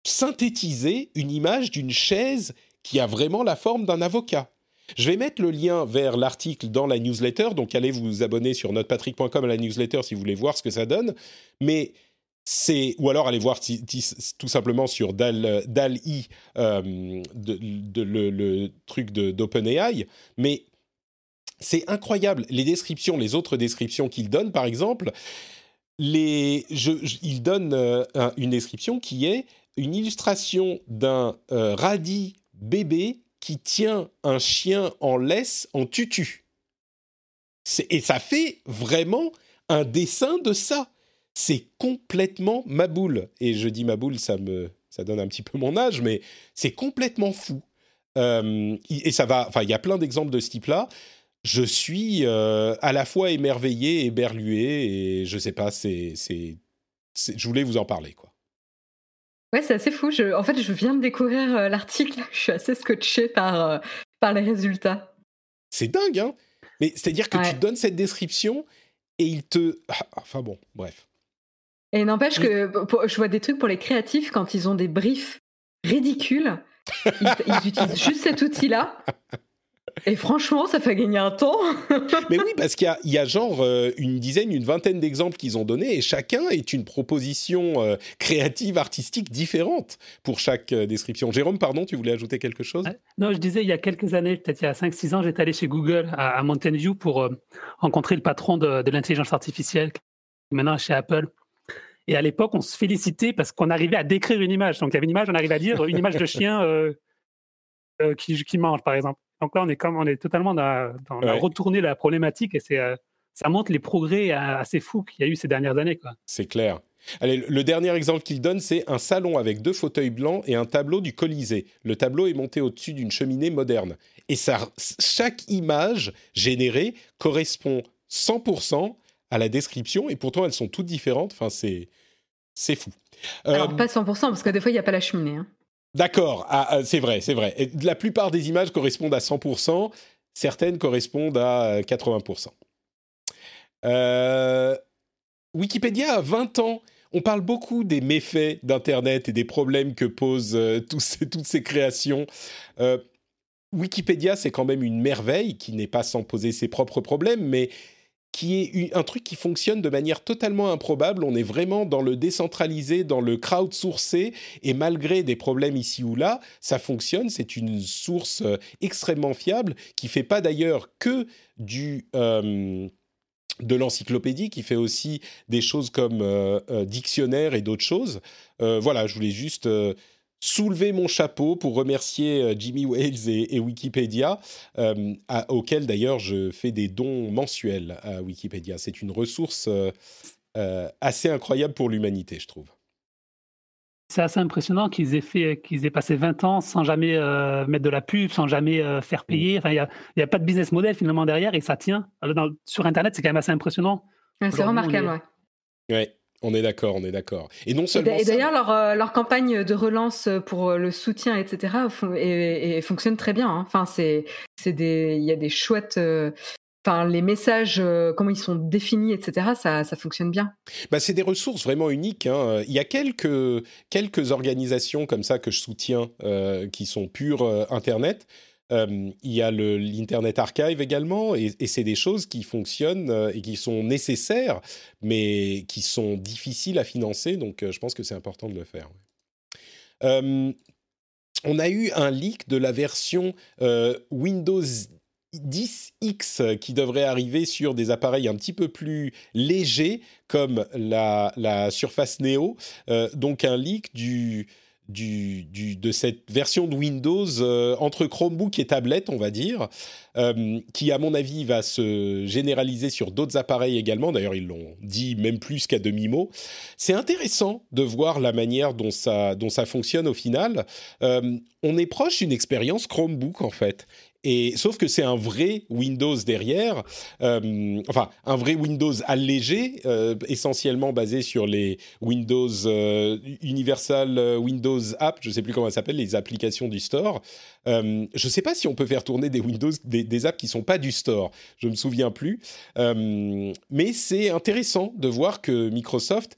synthétiser une image d'une chaise qui a vraiment la forme d'un avocat. Je vais mettre le lien vers l'article dans la newsletter, donc allez vous abonner sur notrepatrick.com à la newsletter si vous voulez voir ce que ça donne. Mais c'est ou alors allez voir tout simplement sur DAL DAL-I, euh, de, le, truc d'OpenAI. Mais c'est incroyable les descriptions, les autres descriptions qu'il donne, par exemple. Il donne euh, un- une description qui est une illustration d'un euh, radis bébé qui tient un chien en laisse en tutu. Et ça fait vraiment un dessin de ça. C'est complètement ma boule. Et je dis ma boule, ça me, ça donne un petit peu mon âge, mais c'est complètement fou. Euh, et ça va. Enfin, il y a plein d'exemples de ce type-là. Je suis euh, à la fois émerveillé, éberlué, et je sais pas. C'est- je voulais vous en parler, quoi. Ouais, c'est assez fou. Je- en fait, je viens de découvrir euh, l'article. Je suis assez scotché par, euh, par les résultats. C'est dingue, hein Mais c'est-à-dire que tu donnes cette description et il te. Ah, Enfin bon, bref. Et n'empêche que pour- je vois des trucs pour les créatifs quand ils ont des briefs ridicules. Ils, ils utilisent juste cet outil-là. Et franchement, ça fait gagner un temps. Mais oui, parce qu'il y a, il y a genre euh, une dizaine, une vingtaine d'exemples qu'ils ont donnés et chacun est une proposition euh, créative, artistique différente pour chaque euh, description. Jérôme, pardon, tu voulais ajouter quelque chose? Ouais. Non, je disais, il y a quelques années, peut-être il y a 5-6 ans, j'étais allé chez Google à, à Mountain View pour rencontrer le patron de, de l'intelligence artificielle, maintenant chez Apple. Et à l'époque, on se félicitait parce qu'on arrivait à décrire une image. Donc, il y avait une image, on arrivait à dire une image de chien euh, euh, qui, qui mange, par exemple. Donc là, on est, comme, on est totalement dans, dans on a Ouais. retourné la problématique et c'est, euh, ça montre les progrès euh, assez fous qu'il y a eu ces dernières années. Quoi. C'est clair. Allez, le- le dernier exemple qu'il donne, c'est un salon avec deux fauteuils blancs et un tableau du Colisée. Le tableau est monté au-dessus d'une cheminée moderne. Et ça, chaque image générée correspond 100% à la description, et pourtant elles sont toutes différentes. Enfin, c'est c'est fou. Euh, Alors, pas 100%, parce que des fois, il n'y a pas la cheminée. hein. D'accord, ah, ah, c'est vrai, c'est vrai. La plupart des images correspondent à 100%, certaines correspondent à euh, 80%. Euh, Wikipédia a 20 ans. On parle beaucoup des méfaits d'Internet et des problèmes que posent toutes ces créations. Wikipédia, c'est quand même une merveille qui n'est pas sans poser ses propres problèmes, mais qui est un truc qui fonctionne de manière totalement improbable. On est vraiment dans le décentralisé, dans le crowdsourcé, et malgré des problèmes ici ou là, ça fonctionne. C'est une source euh, extrêmement fiable qui fait pas d'ailleurs que du euh, de l'encyclopédie, qui fait aussi des choses comme euh, dictionnaire et d'autres choses. voilà, je voulais juste soulever mon chapeau pour remercier euh, Jimmy Wales et, Wikipédia, euh, auquel d'ailleurs je fais des dons mensuels à Wikipédia. C'est une ressource euh, assez incroyable pour l'humanité, je trouve. C'est assez impressionnant qu'ils aient, fait, qu'ils aient passé 20 ans sans jamais mettre de la pub, sans jamais faire mm. payer. Enfin, il n'y a, pas de business model finalement derrière et ça tient. sur Internet, c'est quand même assez impressionnant. c'est remarquable, oui. Ouais. On est d'accord, on est d'accord. Et non seulement. Et d'ailleurs, leur, euh, leur, campagne de relance pour euh, le soutien, etc., et, fonctionne très bien. Hein. Enfin, c'est, c'est des, il y a des chouettes. Euh, enfin, les messages, comment ils sont définis, etc., ça, ça fonctionne bien. Bah, c'est des ressources vraiment uniques. Hein. Il y a quelques, quelques organisations comme ça que je soutiens qui sont pures Internet. Euh, il y a l'Internet Archive également, et, c'est des choses qui fonctionnent euh, et qui sont nécessaires, mais qui sont difficiles à financer, donc euh, je pense que c'est important de le faire. on a eu un leak de la version Windows 10X qui devrait arriver sur des appareils un petit peu plus légers comme la, la Surface Neo. donc un leak du, de cette version de Windows euh, entre Chromebook et tablette, on va dire, euh, qui à mon avis va se généraliser sur d'autres appareils également. D'ailleurs, ils l'ont dit même plus qu'à demi-mot. C'est intéressant de voir la manière dont ça, dont ça fonctionne au final. Euh, on est proche d'une expérience Chromebook en fait. Et sauf que c'est un vrai Windows derrière, euh, enfin un vrai Windows allégé, euh, essentiellement basé sur les Windows euh, Universal Windows App, je ne sais plus comment ça s'appelle, les applications du store. je ne sais pas si on peut faire tourner des Windows, des, des apps qui sont pas du store, je me souviens plus. mais c'est intéressant de voir que Microsoft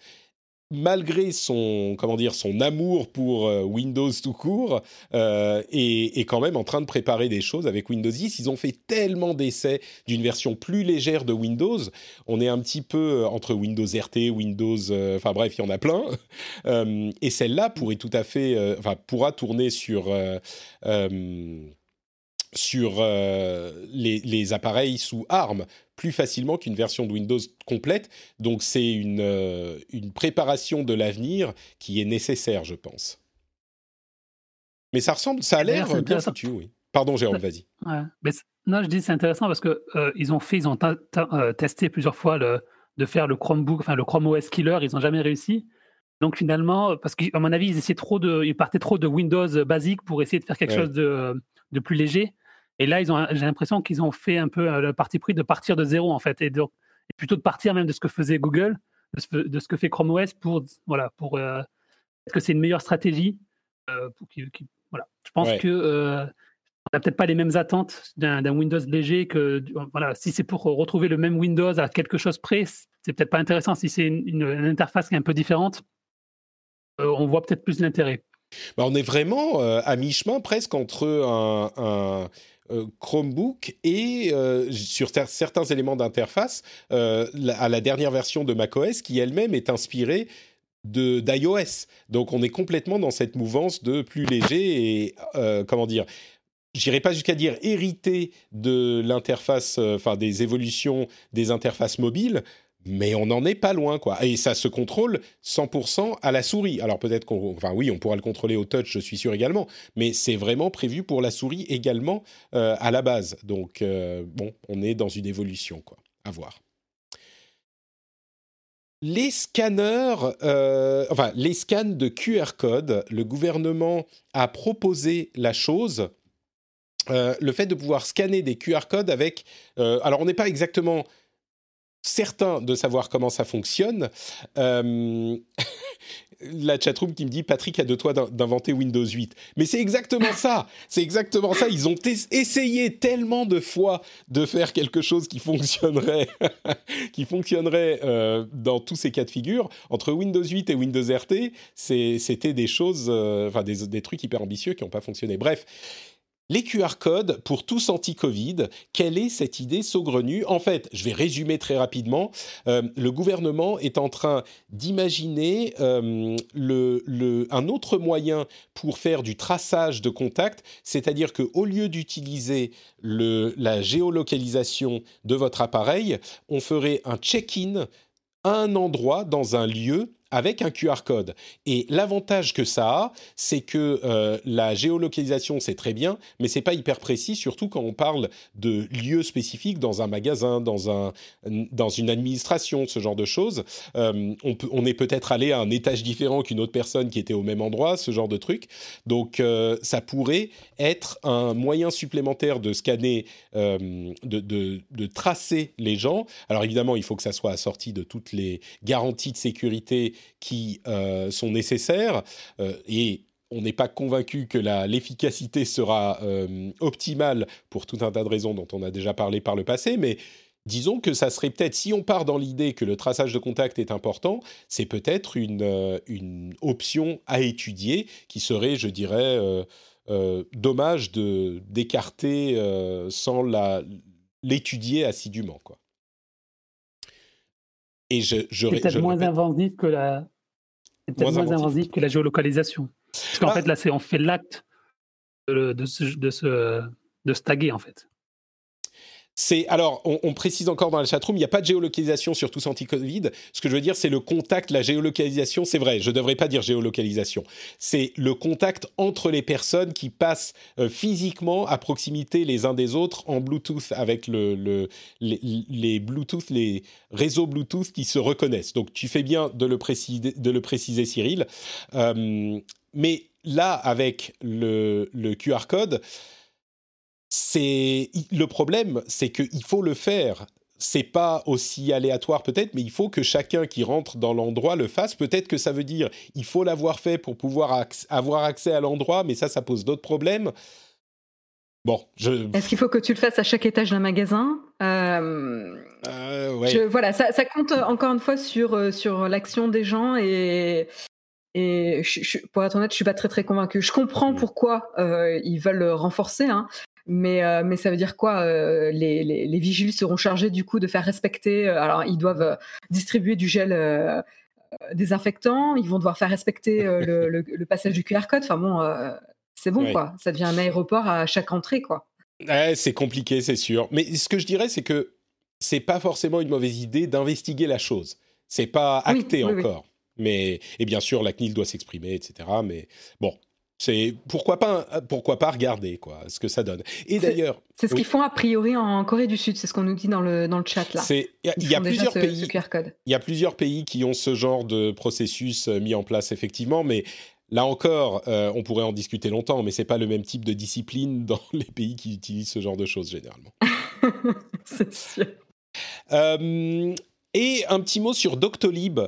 malgré son comment dire son amour pour euh, Windows tout court euh, est, quand même en train de préparer des choses avec Windows 10. Ils ont fait tellement d'essais d'une version plus légère de Windows. On est un petit peu euh, entre Windows RT, Windows, euh, enfin bref, il y en a plein. et celle-là pourrait tout à fait, enfin pourra tourner sur sur les, les, appareils sous ARM plus facilement qu'une version de Windows complète. Donc c'est une, euh, une préparation de l'avenir qui est nécessaire, je pense. Mais ça ressemble, ça a l'air bien foutu, oui. Pardon, Jérôme, vas-y. non, je dis c'est intéressant parce que euh, ils ont fait, ils ont euh, testé plusieurs fois le, de faire le Chromebook, enfin le Chrome OS killer, ils n'ont jamais réussi. Donc finalement, parce qu'à mon avis, ils essayaient trop de, ils partaient trop de Windows basique pour essayer de faire quelque chose de, de plus léger. Et là, j'ai l'impression qu'ils ont fait un peu euh, le parti pris de partir de zéro, en fait, et, de, plutôt de partir même de ce que faisait Google, de ce, que fait Chrome OS pour, voilà, pour, euh, que c'est une meilleure stratégie euh, pour voilà. Je pense qu'on que on n'a peut-être pas les mêmes attentes d'un Windows léger que, voilà, si c'est pour retrouver le même Windows à quelque chose près, c'est peut-être pas intéressant. Si c'est une, interface qui est un peu différente, on voit peut-être plus l'intérêt. Bah, on est vraiment à mi-chemin presque entre un Chromebook et euh, sur certains éléments d'interface euh, à la dernière version de macOS qui elle-même est inspirée d'iOS. Donc on est complètement dans cette mouvance de plus léger et comment dire j'irai pas jusqu'à dire hérité de l'interface, enfin des évolutions des interfaces mobiles, mais on n'en est pas loin, quoi. Et ça se contrôle 100% à la souris. Alors peut-être qu'on, enfin oui, on pourra le contrôler au touch, je suis sûr également, mais c'est vraiment prévu pour la souris également euh, à la base. Donc euh, bon, on est dans une évolution, quoi. À voir. Les scanners, euh, enfin les scans de QR code, le gouvernement a proposé la chose. le fait de pouvoir scanner des QR codes avec, alors on n'est pas exactement certain de savoir comment ça fonctionne. Euh, la chatroom qui me dit Patrick a de toi d'inventer Windows 8. Mais c'est exactement ça. C'est exactement ça. Ils ont essayé tellement de fois de faire quelque chose qui fonctionnerait, qui fonctionnerait euh, dans tous ces cas de figure. Entre Windows 8 et Windows RT, c'était des choses, euh, enfin des, des trucs hyper ambitieux qui n'ont pas fonctionné. Bref. Les QR codes pour tous anti-Covid, quelle est cette idée saugrenue? En fait, je vais résumer très rapidement. Euh, le gouvernement est en train d'imaginer euh, un autre moyen pour faire du traçage de contacts, c'est-à-dire qu'au lieu d'utiliser la géolocalisation de votre appareil, on ferait un check-in à un endroit, dans un lieu, avec un QR code. Et l'avantage que ça a, c'est que euh, la géolocalisation, c'est très bien, mais c'est pas hyper précis, surtout quand on parle de lieux spécifiques dans un magasin, dans, un, dans une administration, ce genre de choses. Euh, on, est peut-être allé à un étage différent qu'une autre personne qui était au même endroit, ce genre de truc. Donc, euh, ça pourrait être un moyen supplémentaire de scanner, de tracer les gens. Alors, évidemment, il faut que ça soit assorti de toutes les garanties de sécurité qui euh, sont nécessaires euh, et on n'est pas convaincu que l'efficacité sera euh, optimale pour tout un tas de raisons dont on a déjà parlé par le passé, mais disons que ça serait peut-être, si on part dans l'idée que le traçage de contact est important, c'est peut-être une, option à étudier qui serait, je dirais, dommage d'écarter sans l'étudier assidûment. Quoi. Et je, je, peut-être moins invasif que la, peut-être moins, invasif que la géolocalisation. Parce qu'en ah. fait, là, c'est on fait l'acte de, de, se, de, se, de se taguer, en fait. C'est alors, on, précise encore dans la chatroom, il n'y a pas de géolocalisation sur tous anti-Covid. Ce que je veux dire, c'est le contact, la géolocalisation. C'est vrai, je ne devrais pas dire géolocalisation. C'est le contact entre les personnes qui passent euh, physiquement à proximité les uns des autres en Bluetooth avec le, les, Bluetooth, les réseaux Bluetooth qui se reconnaissent. Donc, tu fais bien de le préciser, Cyril. Euh, mais là, avec le QR code c'est le problème, c'est qu'il faut le faire. C'est pas aussi aléatoire peut-être, mais il faut que chacun qui rentre dans l'endroit le fasse. Peut-être que ça veut dire il faut l'avoir fait pour pouvoir avoir accès à l'endroit, mais ça, ça pose d'autres problèmes. Bon, je... Est-ce qu'il faut que tu le fasses à chaque étage d'un magasin? Euh... Euh, Voilà, ça, compte encore une fois sur, euh, sur l'action des gens et, et pour être honnête, je suis pas très très convaincu. Je comprends mmh. pourquoi euh, ils veulent renforcer, hein, mais, euh, mais ça veut dire quoi euh, les, les, les, vigiles seront chargés du coup de faire respecter. Euh, alors ils doivent distribuer du gel désinfectant, ils vont devoir faire respecter le, le, passage du QR code. Enfin bon, c'est bon quoi. Ça devient un aéroport à chaque entrée quoi. c'est compliqué, c'est sûr. Mais ce que je dirais, c'est que c'est pas forcément une mauvaise idée d'investiguer la chose. C'est pas acté encore. Mais et bien sûr, la CNIL doit s'exprimer, etc. Mais bon, c'est pourquoi pas pourquoi pas regarder quoi ce que ça donne. Et d'ailleurs, c'est ce qu'ils font a priori en Corée du Sud, c'est ce qu'on nous dit dans le dans le chat là. il y, a plusieurs pays il y a plusieurs pays qui ont ce genre de processus euh, mis en place effectivement, mais Là encore, euh, on pourrait en discuter longtemps, mais c'est pas le même type de discipline dans les pays qui utilisent ce genre de choses généralement. c'est sûr. Euh, et un petit mot sur Doctolib.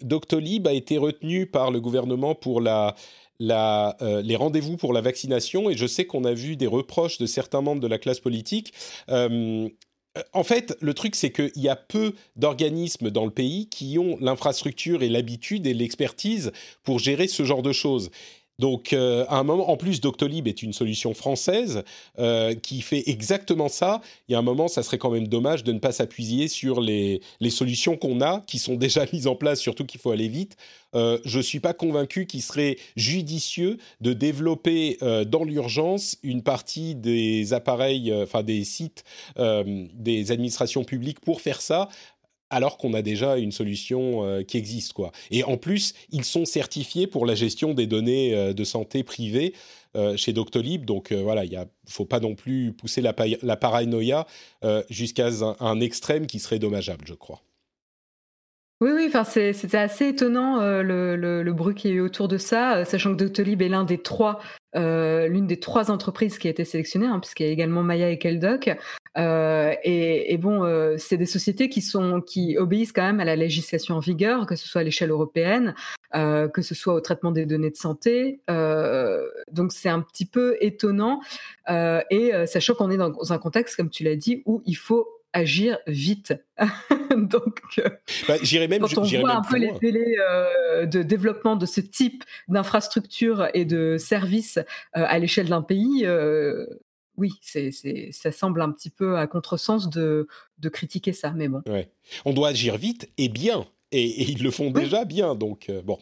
Doctolib a été retenu par le gouvernement pour la euh, les rendez-vous pour la vaccination et je sais qu'on a vu des reproches de certains membres de la classe politique. Euh, en fait, le truc, c'est qu'il y a peu d'organismes dans le pays qui ont l'infrastructure et l'habitude et l'expertise pour gérer ce genre de choses. Donc, euh, à un moment, en plus, Doctolib est une solution française euh, qui fait exactement ça. Il y a un moment, ça serait quand même dommage de ne pas s'appuyer sur les, solutions qu'on a, qui sont déjà mises en place, surtout qu'il faut aller vite. Euh, je ne suis pas convaincu qu'il serait judicieux de développer dans l'urgence une partie des appareils, enfin des sites des administrations publiques pour faire ça, alors qu'on a déjà une solution euh, qui existe quoi. Et en plus, ils sont certifiés pour la gestion des données euh, de santé privées euh, chez Doctolib, donc voilà, il ne faut pas non plus pousser la, la paranoïa jusqu'à un, extrême qui serait dommageable, je crois. Oui, oui, enfin, c'était assez étonnant le, le, bruit qui est autour de ça, sachant que Doctolib est trois, l'une des trois entreprises qui a été sélectionnée, hein, puisqu'il y a également Maya et Keldoc. Euh, et, bon, euh, c'est des sociétés qui obéissent quand même à la législation en vigueur, que ce soit à l'échelle européenne, euh, que ce soit au traitement des données de santé. donc c'est un petit peu étonnant et sachant qu'on est dans un contexte, comme tu l'as dit, où il faut agir vite. Donc, bah, j'irais même, quand on voit un peu les délais de développement de ce type d'infrastructure et de services à l'échelle d'un pays, oui, c'est, ça semble un petit peu à contresens de, de critiquer ça, mais bon. On doit agir vite et bien, et, ils le font déjà bien, donc euh, bon.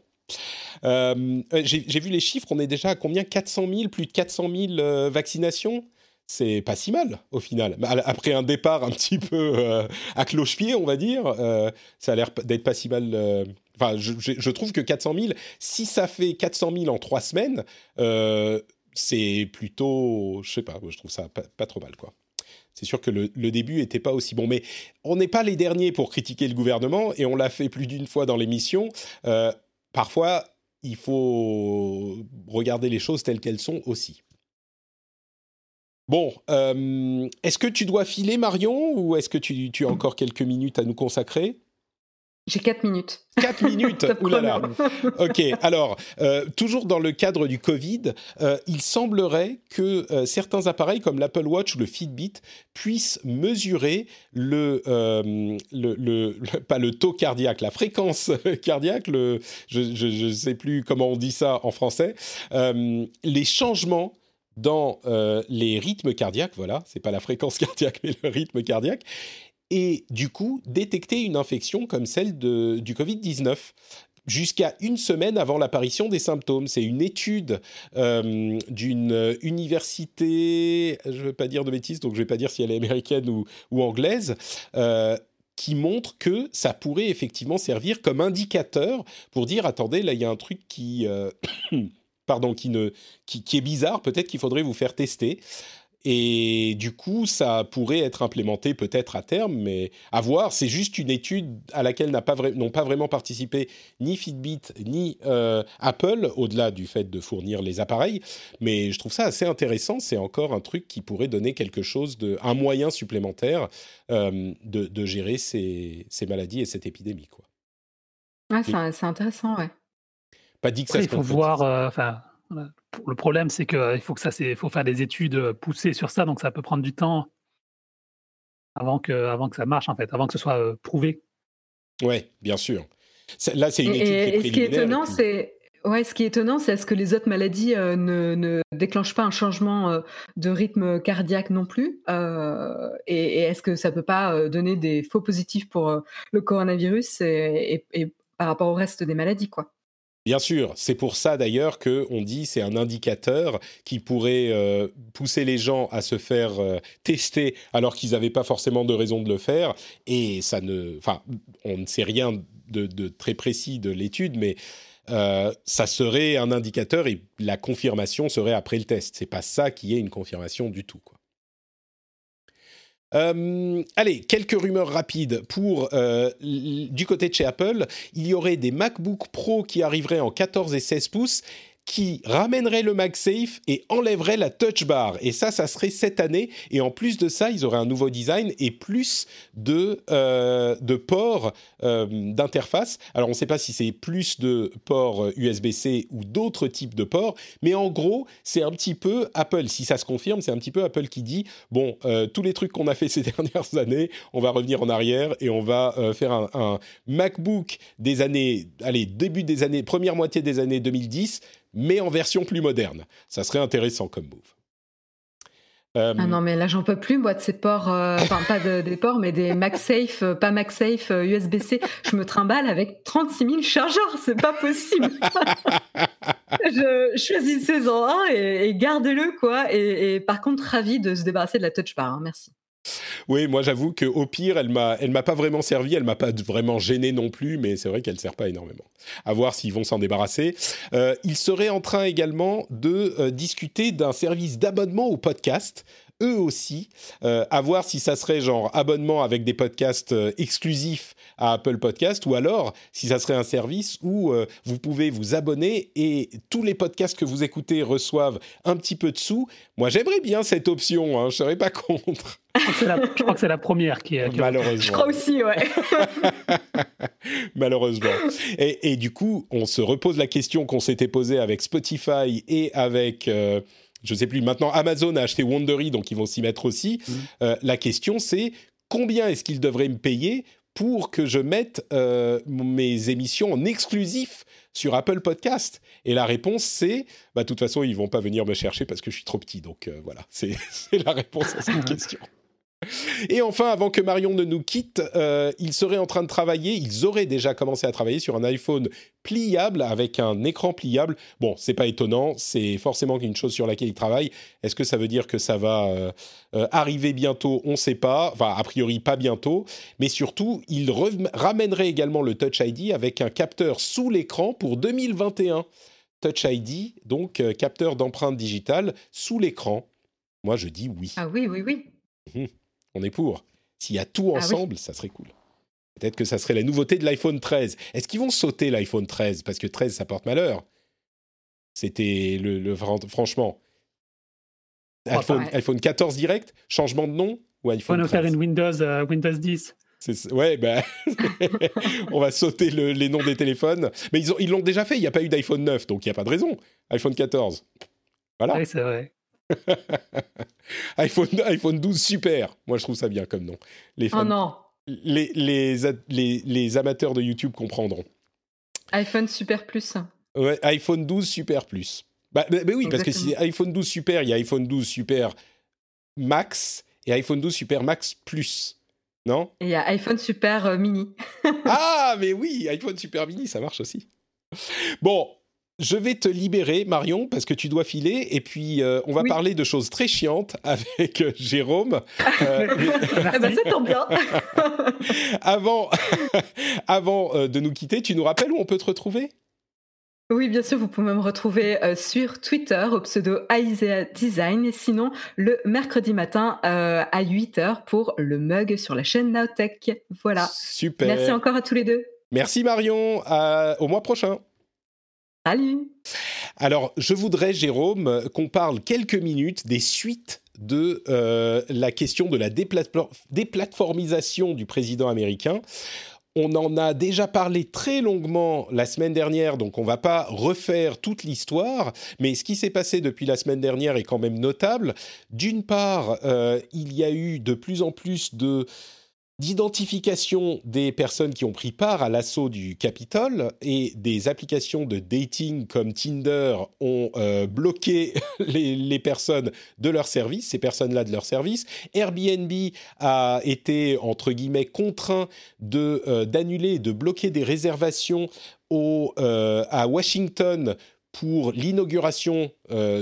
Euh, euh, j'ai, vu les chiffres, on est déjà à combien? 400 000, plus de 400 000 vaccinations? C'est pas si mal au final. Après un départ un petit peu à cloche-pied, on va dire, ça a l'air d'être pas si mal. Enfin, je, trouve que 400 000, si ça fait 400 000 en trois semaines, c'est plutôt, je sais pas, je trouve ça pas, trop mal, quoi. C'est sûr que le, début n'était pas aussi bon, mais on n'est pas les derniers pour critiquer le gouvernement et on l'a fait plus d'une fois dans l'émission. Euh, parfois, il faut regarder les choses telles qu'elles sont aussi. Bon, euh, est-ce que tu dois filer Marion ou est-ce que tu, tu as encore quelques minutes à nous consacrer? J'ai 4 minutes. 4 minutes Oulala Ok, alors, euh, toujours dans le cadre du Covid, euh, il semblerait que euh, certains appareils comme l'Apple Watch ou le Fitbit puissent mesurer le, le, pas le taux cardiaque, la fréquence cardiaque, le, je ne sais plus comment on dit ça en français, les changements dans les rythmes cardiaques, voilà, c'est pas la fréquence cardiaque, mais le rythme cardiaque, et du coup détecter une infection comme celle de, du Covid-19 jusqu'à une semaine avant l'apparition des symptômes. C'est une étude euh, d'une université, je ne veux pas dire de bêtises, donc je ne vais pas dire si elle est américaine ou, ou anglaise, euh, qui montre que ça pourrait effectivement servir comme indicateur pour dire, attendez, là, il y a un truc qui... Pardon, qui, ne, qui, qui est bizarre, peut-être qu'il faudrait vous faire tester. Et du coup, ça pourrait être implémenté peut-être à terme, mais à voir. C'est juste une étude à laquelle n'ont pas, pas, vraiment participé ni Fitbit ni euh, Apple, au-delà du fait de fournir les appareils. Mais je trouve ça assez intéressant. C'est encore un truc qui pourrait donner quelque chose de, un moyen supplémentaire euh, de, gérer ces, maladies et cette épidémie, quoi. c'est intéressant, ouais. Pas dit que ça il faut voir, euh, enfin, le problème, c'est qu'il euh, faut que ça, faut faire des études euh, poussées sur ça, donc ça peut prendre du temps avant que, avant que ça marche en fait, avant que ce soit euh, prouvé. Oui, bien sûr. Là, c'est une étude et, qui est Ce qui est étonnant, c'est Ouais, ce qui est étonnant, c'est est-ce que les autres maladies ne, ne, déclenchent pas un changement de rythme cardiaque non plus Et, est-ce que ça peut pas donner des faux positifs pour le coronavirus et, et, par rapport au reste des maladies, quoi? Bien sûr, c'est pour ça d'ailleurs que on dit c'est un indicateur qui pourrait euh, pousser les gens à se faire euh, tester alors qu'ils n'avaient pas forcément de raison de le faire et ça ne, enfin, on ne sait rien de, très précis de l'étude, mais euh, ça serait un indicateur et la confirmation serait après le test. C'est pas ça qui est une confirmation du tout, quoi. Euh, allez, quelques rumeurs rapides pour euh, du côté de chez Apple. Il y aurait des MacBook Pro qui arriveraient en 14 et 16 pouces qui ramènerait le MagSafe et enlèverait la touch bar. Et ça, ça serait cette année. Et en plus de ça, ils auraient un nouveau design et plus de, euh, de ports euh, d'interface. Alors, on ne sait pas si c'est plus de ports USB-C ou d'autres types de ports, mais en gros, c'est un petit peu Apple. Si ça se confirme, c'est un petit peu Apple qui dit bon, euh, tous les trucs qu'on a fait ces dernières années, on va revenir en arrière et on va faire un, un MacBook des années, allez, début des années, première moitié des années 2010 mais en version plus moderne. Ça serait intéressant comme move. Euh, ah non, mais là, j'en peux plus, moi, de ces ports, euh, enfin, pas des ports, mais des MagSafe, euh, pas MagSafe, USB-C. Je me trimballe avec 36 000 chargeurs, c'est pas possible. je choisissez-en un et, et gardez-le, quoi. Et, par contre, ravi de se débarrasser de la touch bar. Hein, merci. Oui, moi j'avoue que au pire, elle m'a, m'a pas vraiment servi, elle m'a pas vraiment gêné non plus, mais c'est vrai qu'elle sert pas énormément. À voir s'ils vont s'en débarrasser. Euh, ils seraient en train également de euh, discuter d'un service d'abonnement au podcast eux aussi. à voir si ça serait genre abonnement avec des podcasts exclusifs à Apple Podcast ou alors si ça serait un service où vous pouvez vous abonner et tous les podcasts que vous écoutez reçoivent un petit peu de sous. Moi, j'aimerais bien cette option, hein, je serais pas contre. Je crois que c'est la, première qui est. Malheureusement. Je crois aussi, ouais. Malheureusement. Et, du coup, on se repose la question qu'on s'était posée avec Spotify et avec. Euh, je sais plus, maintenant Amazon a acheté Wondery, donc ils vont s'y mettre aussi. Mm. Euh, la question c'est combien est-ce qu'ils devraient me payer pour que je mette euh, mes émissions en exclusif sur Apple Podcast? Et la réponse, c'est, bah, de toute façon, ils vont pas venir me chercher parce que je suis trop petit. Donc voilà, c'est la réponse à cette question. Et enfin, avant que Marion ne nous quitte, euh, ils seraient en train de travailler, ils auraient déjà commencé à travailler sur un iPhone pliable avec un écran pliable. Bon, c'est pas étonnant, c'est forcément une chose sur laquelle ils travaillent. Est-ce que ça veut dire que ça va euh, euh, arriver bientôt? On ne sait pas. Enfin, a priori pas bientôt. Mais surtout, ils ramèneraient également le Touch ID avec un capteur sous l'écran pour 2021. Touch ID, donc capteur d'empreinte digitale sous l'écran. Moi, je dis oui. Ah oui, oui, oui. Mmh on est pour. S'il y a tout ah ensemble, ça serait cool. Peut-être que ça serait la nouveauté de l'iPhone 13. Est-ce qu'ils vont sauter l'iPhone 13 Parce que 13, ça porte malheur. C'était le, franchement. iPhone, iPhone 14 direct Changement de nom ou iPhone On va faire une Windows, euh, Windows 10. Ouais, ben, on va sauter les noms des téléphones. Mais ils l'ont déjà fait, il n'y a pas eu d'iPhone 9, donc il n'y a pas de raison. iPhone 14. Voilà. Oui, c'est vrai. iPhone, iPhone 12 super. Moi, je trouve ça bien comme nom. Les oh non. Les, les, les, amateurs de YouTube comprendront. iPhone Super Plus. Ouais, iPhone 12 Super Plus. Bah, bah, bah oui, parce que si iPhone 12 Super, il y a iPhone 12 Super Max et iPhone 12 Super Max Plus. Non? Et il y a iPhone Super euh, Mini. ah, mais oui, iPhone Super Mini, ça marche aussi. Bon, je vais te libérer, Marion, parce que tu dois filer. Et puis, euh, on va parler de choses très chiantes avec euh, Jérôme. Euh, eh ben, ça tombe bien. avant avant de nous quitter, tu nous rappelles où on peut te retrouver? Oui, bien sûr, vous pouvez me retrouver sur Twitter au pseudo Aisea Design et sinon le mercredi matin à 8h pour le mug sur la chaîne Nowtech. Voilà. Super. Merci encore à tous les deux. Merci Marion. au mois prochain. Salut Alors, je voudrais, Jérôme, qu'on parle quelques minutes des suites de euh, la question de la déplatformisation du président américain. On en a déjà parlé très longuement la semaine dernière, donc on ne va pas refaire toute l'histoire, mais ce qui s'est passé depuis la semaine dernière est quand même notable. D'une part, euh, il y a eu de plus en plus de d'identification des personnes qui ont pris part à l'assaut du Capitole et des applications de dating comme Tinder ont euh, bloqué les, personnes de leur service, ces personnes-là de leur service. Airbnb a été, entre guillemets, contraint de, euh, d'annuler, de bloquer des réservations euh, à Washington pour l'inauguration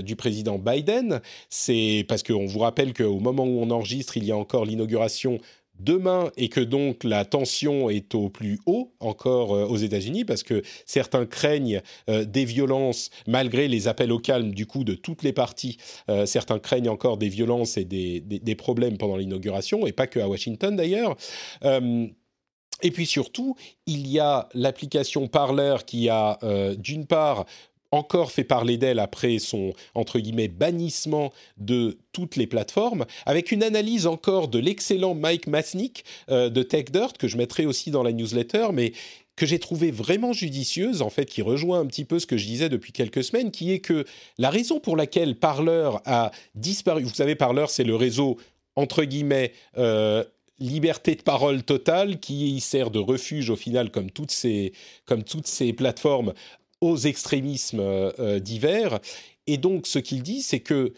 du président Biden. C'est parce qu'on vous rappelle qu'au moment où on enregistre, il y a encore l'inauguration demain et que donc la tension est au plus haut encore euh, aux États-Unis parce que certains craignent euh, des violences malgré les appels au calme du coup de toutes les parties. Euh, certains craignent encore des violences et des, des problèmes pendant l'inauguration et pas que à Washington d'ailleurs. et puis surtout, il y a l'application Parler qui a d'une part encore fait parler d'elle après son entre guillemets bannissement de toutes les plateformes, avec une analyse encore de l'excellent Mike Masnick euh, de TechDirt que je mettrai aussi dans la newsletter, mais que j'ai trouvé vraiment judicieuse, en fait, qui rejoint un petit peu ce que je disais depuis quelques semaines, qui est que la raison pour laquelle Parler a disparu, vous savez, Parler, c'est le réseau, entre guillemets, euh, liberté de parole totale qui sert de refuge au final comme toutes ces, comme toutes ces plateformes aux extrémismes euh, euh, divers. Et donc, ce qu'il dit, c'est que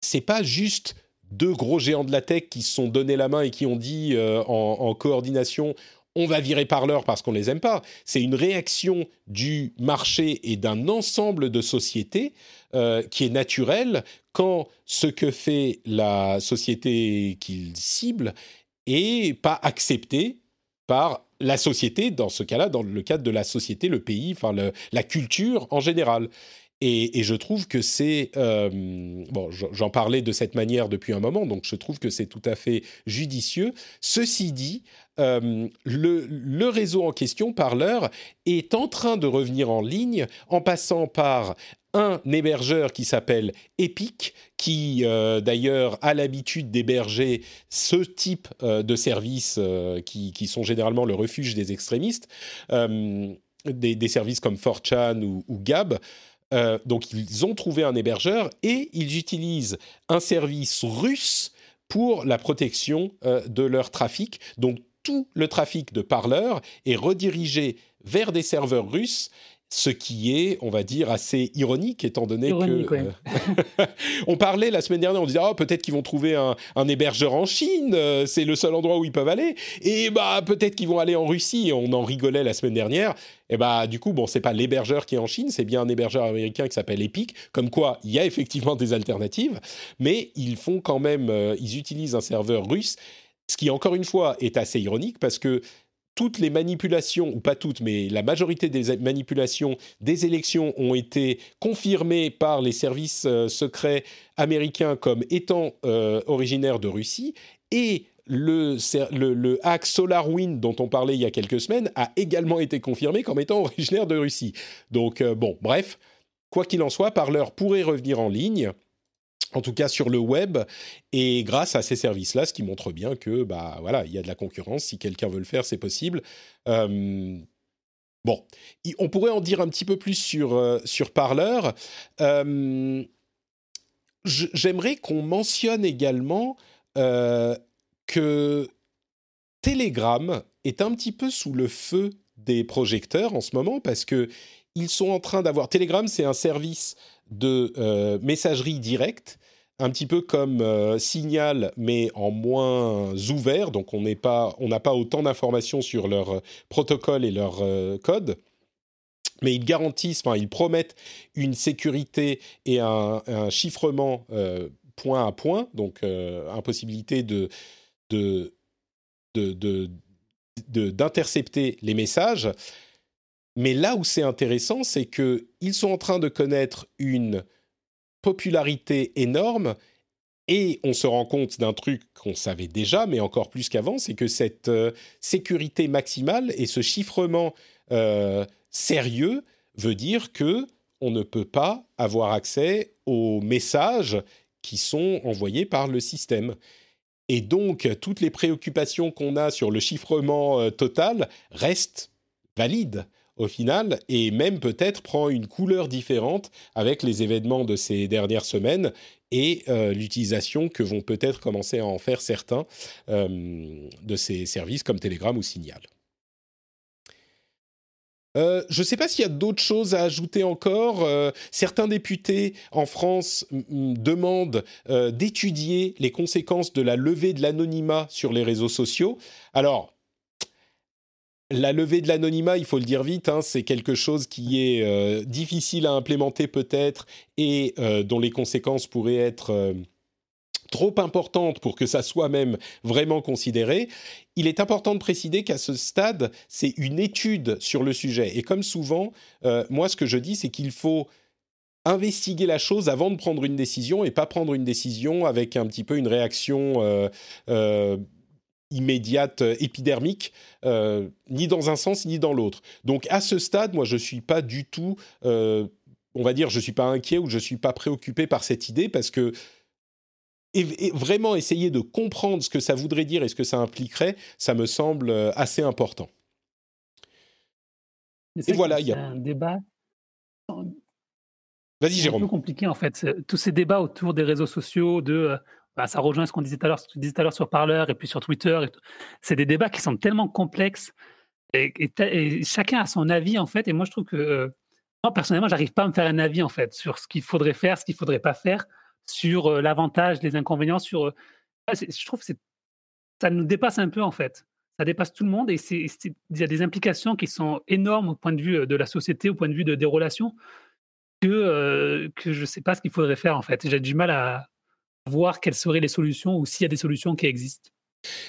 c'est pas juste deux gros géants de la tech qui se sont donné la main et qui ont dit euh, en, coordination on va virer parleur parce qu'on les aime pas. C'est une réaction du marché et d'un ensemble de sociétés qui est naturelle quand ce que fait la société qu'il cible est pas accepté par la société, dans ce cas-là, dans le cadre de la société, le pays, enfin la culture en général. Et, je trouve que c'est... bon, j'en parlais de cette manière depuis un moment, donc je trouve que c'est tout à fait judicieux. Ceci dit, le, le, réseau en question, Parleur, est en train de revenir en ligne en passant par un hébergeur qui s'appelle Epic, qui euh, d'ailleurs a l'habitude d'héberger ce type euh, de services euh, qui, sont généralement le refuge des extrémistes, des, services comme 4chan ou, ou Gab. Donc ils ont trouvé un hébergeur et ils utilisent un service russe pour la protection de leur trafic. Donc tout le trafic de parleurs est redirigé vers des serveurs russes ce qui est, on va dire, assez ironique, étant donné que... Euh, on parlait la semaine dernière, on disait, oh, peut-être qu'ils vont trouver un, hébergeur en Chine, euh, c'est le seul endroit où ils peuvent aller, et bah peut-être qu'ils vont aller en Russie, on en rigolait la semaine dernière, et bah du coup, bon, c'est pas l'hébergeur qui est en Chine, c'est bien un hébergeur américain qui s'appelle Epic, comme quoi il y a effectivement des alternatives, mais ils font quand même, euh, ils utilisent un serveur russe, ce qui encore une fois est assez ironique parce que toutes les manipulations, ou pas toutes, mais la majorité des manipulations des élections ont été confirmées par les services euh, secrets américains comme étant euh, originaires de Russie. Et le, hack SolarWind dont on parlait il y a quelques semaines a également été confirmé comme étant originaire de Russie. Donc, euh, bon, bref, quoi qu'il en soit, Parleur pourrait revenir en ligne en tout cas sur le web, et grâce à ces services-là, ce qui montre bien que bah voilà, il y a de la concurrence. Si quelqu'un veut le faire, c'est possible. Bon, on pourrait en dire un petit peu plus sur euh, sur Parleur. J'aimerais qu'on mentionne également que Telegram est un petit peu sous le feu des projecteurs en ce moment parce que ils sont en train d'avoir Telegram, c'est un service de euh, messagerie directe, un petit peu comme euh, Signal, mais en moins ouvert. Donc on n'a pas, pas autant d'informations sur leur euh, protocole et leur code. Mais ils garantissent, enfin ils promettent une sécurité et un, chiffrement point à point, donc impossibilité de, d'intercepter les messages mais là où c'est intéressant, c'est qu'ils sont en train de connaître une popularité énorme et on se rend compte d'un truc qu'on savait déjà, mais encore plus qu'avant, c'est que cette euh, sécurité maximale et ce chiffrement euh, sérieux veut dire que on ne peut pas avoir accès aux messages qui sont envoyés par le système. Et donc, toutes les préoccupations qu'on a sur le chiffrement euh, total restent valides au final, et même peut-être prend une couleur différente avec les événements de ces dernières semaines et euh, l'utilisation que vont peut-être commencer à en faire certains euh, de ces services comme Telegram ou Signal. Euh, je ne sais pas s'il y a d'autres choses à ajouter encore. certains députés en France demandent d'étudier les conséquences de la levée de l'anonymat sur les réseaux sociaux. Alors, la levée de l'anonymat, il faut le dire vite, hein, c'est quelque chose qui est euh, difficile à implémenter peut-être et euh, dont les conséquences pourraient être euh, trop importantes pour que ça soit même vraiment considéré. Il est important de préciser qu'à ce stade, c'est une étude sur le sujet. Et comme souvent, moi, ce que je dis, c'est qu'il faut investiguer la chose avant de prendre une décision et pas prendre une décision avec un petit peu une réaction immédiate, euh, épidermique, euh, ni dans un sens ni dans l'autre. Donc à ce stade, moi, je ne suis pas du tout, euh, on va dire, je ne suis pas inquiet ou je ne suis pas préoccupé par cette idée parce que vraiment essayer de comprendre ce que ça voudrait dire et ce que ça impliquerait, ça me semble assez important. Et voilà, il y a un débat. Vas-y, Jérôme. C'est un peu compliqué en fait. Tous ces débats autour des réseaux sociaux, de bah, ça rejoint ce qu'on disait tout à l'heure, sur Parleur et puis sur Twitter. C'est des débats qui sont tellement complexes et, chacun a son avis en fait. Et moi, je trouve que euh, moi personnellement, j'arrive pas à me faire un avis en fait sur ce qu'il faudrait faire, ce qu'il faudrait pas faire, sur euh, l'avantage, les inconvénients. Sur, euh, je trouve que ça nous dépasse un peu en fait. Ça dépasse tout le monde et il y a des implications qui sont énormes au point de vue de la société, au point de vue de, des relations, que, que je ne sais pas ce qu'il faudrait faire en fait. J'ai du mal à, voir quelles seraient les solutions ou s'il y a des solutions qui existent.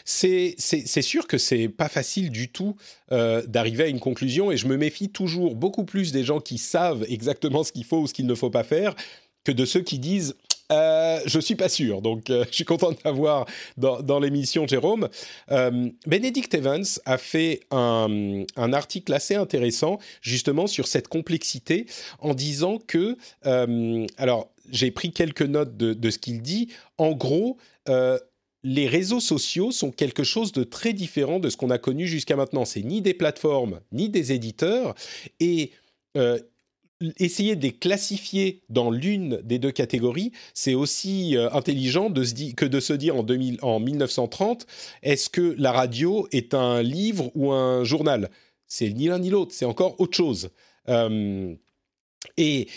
C'est sûr que c'est pas facile du tout euh, d'arriver à une conclusion et je me méfie toujours beaucoup plus des gens qui savent exactement ce qu'il faut ou ce qu'il ne faut pas faire que de ceux qui disent euh, je suis pas sûr, donc euh, je suis content de t'avoir dans, l'émission, Jérôme. Euh, Benedict Evans a fait un, article assez intéressant justement sur cette complexité en disant que, euh, alors j'ai pris quelques notes de, de ce qu'il dit. En gros, les réseaux sociaux sont quelque chose de très différent de ce qu'on a connu jusqu'à maintenant. C'est ni des plateformes, ni des éditeurs. Et euh, essayer de les classifier dans l'une des deux catégories, c'est aussi euh, intelligent que de se dire en, 2000, en 1930, est-ce que la radio est un livre ou un journal? C'est ni l'un ni l'autre, c'est encore autre chose. Euh, et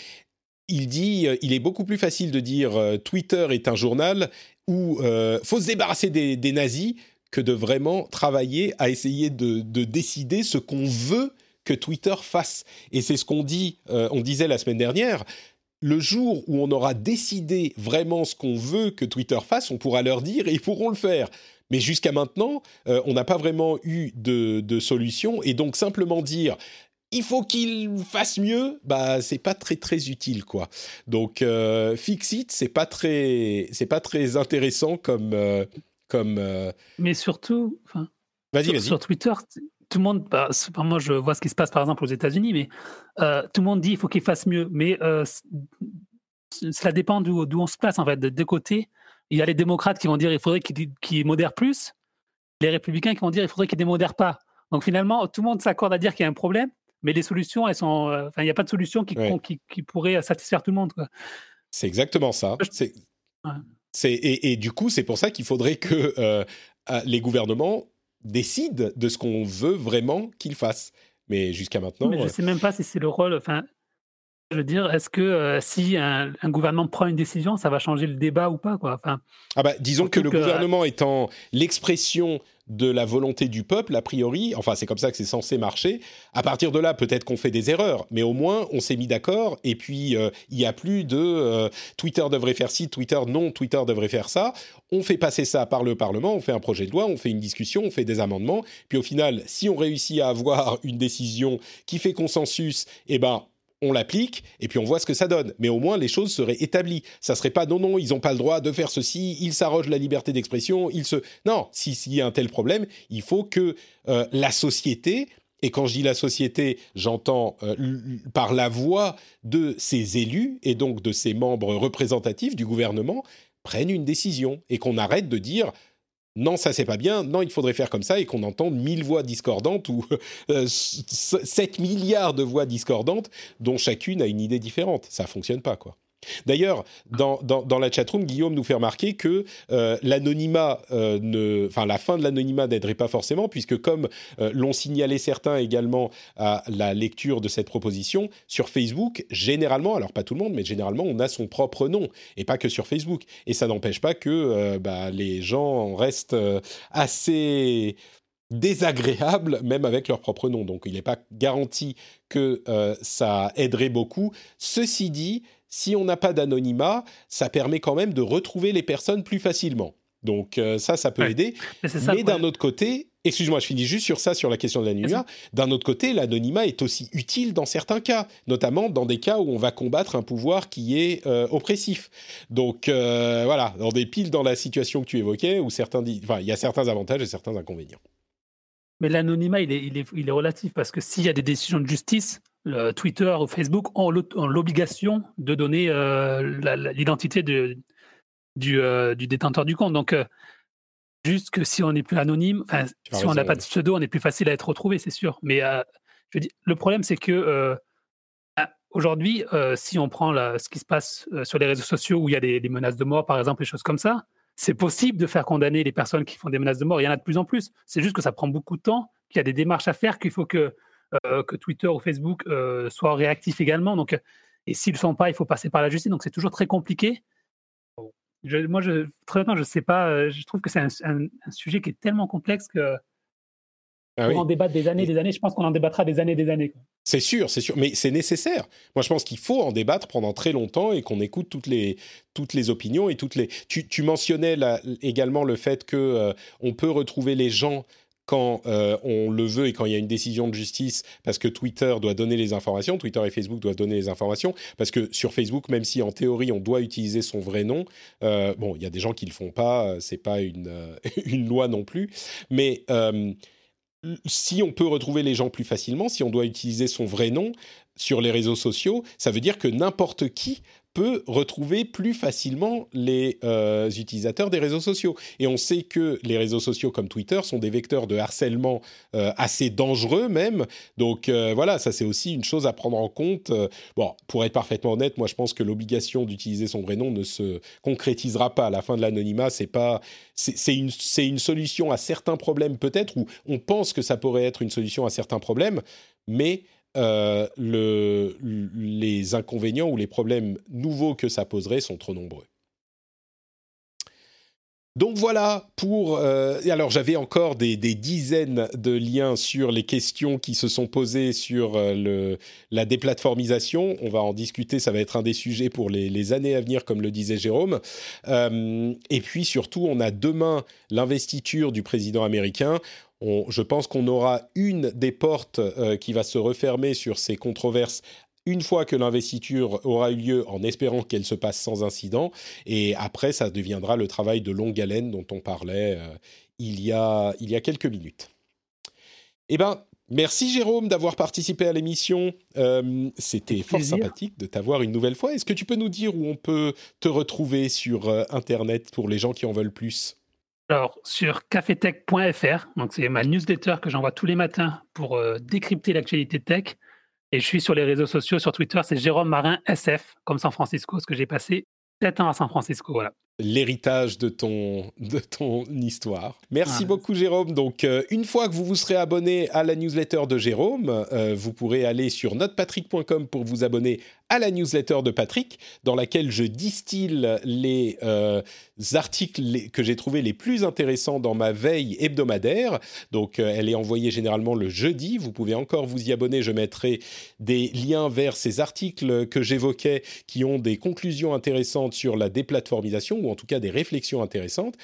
il dit, il est beaucoup plus facile de dire Twitter est un journal euh, faut se débarrasser des, nazis que de vraiment travailler à essayer de, décider ce qu'on veut que Twitter fasse. Et c'est ce qu'on dit, euh, on disait la semaine dernière. Le jour où on aura décidé vraiment ce qu'on veut que Twitter fasse, on pourra leur dire et ils pourront le faire. Mais jusqu'à maintenant, euh, on n'a pas vraiment eu de, de, solution. Et donc simplement dire il faut qu'il fasse mieux, bah c'est pas très très utile quoi. Donc euh, Fixit c'est pas très c'est pas très intéressant comme euh, comme. Euh, Mais surtout, enfin, sur, sur, Twitter, tout le monde, bah, moi je vois ce qui se passe par exemple aux États-Unis, mais tout le monde dit il faut qu'il fasse mieux, mais cela dépend d'où on se place en fait. De deux côtés, il y a les démocrates qui vont dire il faudrait qu'il modère plus, les républicains qui vont dire il faudrait qu'il démodère pas. Donc finalement, tout le monde s'accorde à dire qu'il y a un problème, mais les solutions, elles sont. Euh, il n'y a pas de solution qui, qui, pourrait satisfaire tout le monde. C'est exactement ça. C'est, et, du coup, c'est pour ça qu'il faudrait que euh, les gouvernements décident de ce qu'on veut vraiment qu'ils fassent. Mais jusqu'à maintenant. Mais je ne sais même pas si c'est le rôle. Enfin, je veux dire, est-ce que euh, si un, gouvernement prend une décision, ça va changer le débat ou pas quoi? Enfin, ah bah, Disons que le gouvernement étant l'expression de la volonté du peuple, a priori, enfin c'est comme ça que c'est censé marcher, à partir de là peut-être qu'on fait des erreurs, mais au moins on s'est mis d'accord et puis euh, il n'y a plus de euh, Twitter devrait faire ci, Twitter non, Twitter devrait faire ça, on fait passer ça par le Parlement, on fait un projet de loi, on fait une discussion, on fait des amendements, puis au final si on réussit à avoir une décision qui fait consensus, eh ben on l'applique et puis on voit ce que ça donne. Mais au moins les choses seraient établies. Ça serait pas non non, ils n'ont pas le droit de faire ceci, ils s'arrogent la liberté d'expression, ils se non. S'il y a un tel problème, il faut que euh, la société et quand je dis la société, j'entends euh, par la voix de ses élus et donc de ses membres représentatifs du gouvernement prennent une décision et qu'on arrête de dire non, ça c'est pas bien, non, il faudrait faire comme ça, et qu'on entende mille voix discordantes ou 7 euh, milliards de voix discordantes dont chacune a une idée différente. Ça fonctionne pas, quoi. D'ailleurs, dans, dans, dans, la chatroom, Guillaume nous fait remarquer que euh, l'anonymat, euh, enfin la fin de l'anonymat n'aiderait pas forcément, puisque comme euh, l'ont signalé certains également à la lecture de cette proposition, sur Facebook, généralement, alors pas tout le monde, mais généralement, on a son propre nom, et pas que sur Facebook. Et ça n'empêche pas que bah, les gens restent assez désagréables, même avec leur propre nom. Donc il n'est pas garanti que ça aiderait beaucoup. Ceci dit, si on n'a pas d'anonymat, ça permet quand même de retrouver les personnes plus facilement. Donc euh, ça, ça peut aider. Mais, d'un autre côté, excuse-moi, je finis juste sur ça, sur la question de l'anonymat. D'un autre côté, l'anonymat est aussi utile dans certains cas, notamment dans des cas où on va combattre un pouvoir qui est euh, oppressif. Donc euh, voilà, dans des piles dans la situation que tu évoquais, où certains, enfin, il y a certains avantages et certains inconvénients. Mais l'anonymat, il est, il, est, il est relatif parce que s'il y a des décisions de justice, Twitter ou Facebook ont l'obligation de donner euh, l'identité du, euh, du, détenteur du compte. Donc, euh, juste que si on n'est plus anonyme, si on n'a pas de pseudo, on est plus facile à être retrouvé, c'est sûr. Mais je dis, le problème, c'est que ah, aujourd'hui, si on prend ce qui se passe sur les réseaux sociaux où il y a des, des, menaces de mort, par exemple, des choses comme ça, c'est possible de faire condamner les personnes qui font des menaces de mort. Il y en a de plus en plus. C'est juste que ça prend beaucoup de temps, qu'il y a des démarches à faire, qu'il faut que que Twitter ou Facebook euh, soient réactifs également. Donc, et s'ils ne le sont pas, il faut passer par la justice. Donc, c'est toujours très compliqué. moi, je, très honnêtement, je ne sais pas. Euh, je trouve que c'est un, sujet qui est tellement complexe que Ah on en débattre des années, et des années. Je pense qu'on en débattra des années, des années. C'est sûr, c'est sûr, mais c'est nécessaire. Moi, je pense qu'il faut en débattre pendant très longtemps et qu'on écoute toutes les toutes les opinions et toutes les. Tu, tu mentionnais également le fait que euh, on peut retrouver les gens quand euh, on le veut et quand il y a une décision de justice, parce que Twitter doit donner les informations, Twitter et Facebook doivent donner les informations, parce que sur Facebook, même si en théorie on doit utiliser son vrai nom, euh, bon, il y a des gens qui le font pas, c'est pas une une loi non plus, mais si on peut retrouver les gens plus facilement, si on doit utiliser son vrai nom sur les réseaux sociaux, ça veut dire que n'importe qui peut retrouver plus facilement les euh, utilisateurs des réseaux sociaux. Et on sait que les réseaux sociaux comme Twitter sont des vecteurs de harcèlement euh, assez dangereux même. Donc euh, voilà, ça c'est aussi une chose à prendre en compte. bon, pour être parfaitement honnête, moi je pense que l'obligation d'utiliser son vrai nom ne se concrétisera pas à la fin de l'anonymat. C'est pas, une, c'est une solution à certains problèmes peut-être, ou on pense que ça pourrait être une solution à certains problèmes, mais euh, le, les inconvénients ou les problèmes nouveaux que ça poserait sont trop nombreux. Donc voilà pour... Euh, alors j'avais encore des, dizaines de liens sur les questions qui se sont posées sur euh, la déplatformisation. On va en discuter, ça va être un des sujets pour les années à venir, comme le disait Jérôme. et puis surtout, on a demain l'investiture du président américain je pense qu'on aura une des portes euh, qui va se refermer sur ces controverses une fois que l'investiture aura eu lieu, en espérant qu'elle se passe sans incident. Et après, ça deviendra le travail de longue haleine dont on parlait euh, il, y a, il y a quelques minutes. Eh bien, merci Jérôme d'avoir participé à l'émission. Euh, c'était fort sympathique de t'avoir une nouvelle fois. Est-ce que tu peux nous dire où on peut te retrouver sur Internet pour les gens qui en veulent plus? Alors, sur cafetech.fr, c'est ma newsletter que j'envoie tous les matins pour euh, décrypter l'actualité tech. Et je suis sur les réseaux sociaux, sur Twitter, c'est Jérôme Marin SF, comme San Francisco, ce que j'ai passé 7 ans à San Francisco. Voilà l'héritage de ton, de ton histoire. Merci beaucoup Jérôme. Donc euh, une fois que vous vous serez abonné à la newsletter de Jérôme, euh, vous pourrez aller sur notrepatrick.com pour vous abonner à la newsletter de Patrick, dans laquelle je distille les euh, articles que j'ai trouvés les plus intéressants dans ma veille hebdomadaire. Donc elle est envoyée généralement le jeudi. Vous pouvez encore vous y abonner. Je mettrai des liens vers ces articles que j'évoquais qui ont des conclusions intéressantes sur la déplatformisation ou en tout cas des réflexions intéressantes.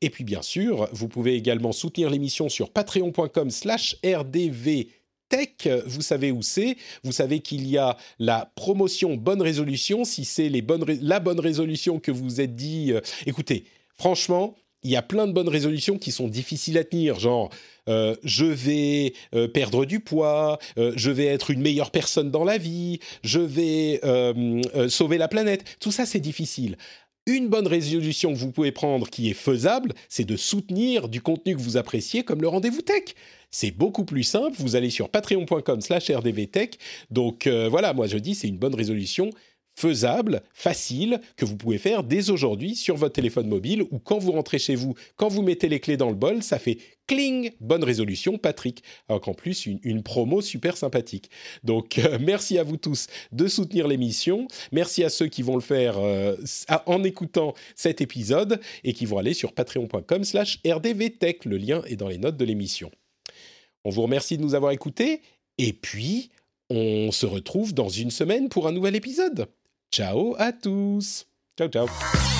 Et puis bien sûr, vous pouvez également soutenir l'émission sur patreon.com slash rdv Tech, vous savez où c'est. Vous savez qu'il y a la promotion bonne résolution. Si c'est les bonnes la bonne résolution que vous êtes dit, euh, écoutez, franchement, il y a plein de bonnes résolutions qui sont difficiles à tenir, genre euh, je vais euh, perdre du poids, je vais être une meilleure personne dans la vie, je vais sauver la planète. Tout ça, c'est difficile. Une bonne résolution que vous pouvez prendre qui est faisable, c'est de soutenir du contenu que vous appréciez comme le rendez-vous tech. C'est beaucoup plus simple, vous allez sur patreon.com slash rdvtech. Donc euh, voilà, moi je dis c'est une bonne résolution faisable, facile, que vous pouvez faire dès aujourd'hui sur votre téléphone mobile ou quand vous rentrez chez vous, quand vous mettez les clés dans le bol, ça fait cling, bonne résolution, Patrick. Alors qu'en plus, une, promo super sympathique. Donc, euh, merci à vous tous de soutenir l'émission. Merci à ceux qui vont le faire euh, en écoutant cet épisode et qui vont aller sur patreon.com slash rdvtech. Le lien est dans les notes de l'émission. On vous remercie de nous avoir écoutés et puis on se retrouve dans une semaine pour un nouvel épisode. Ciao à tous. Ciao, ciao.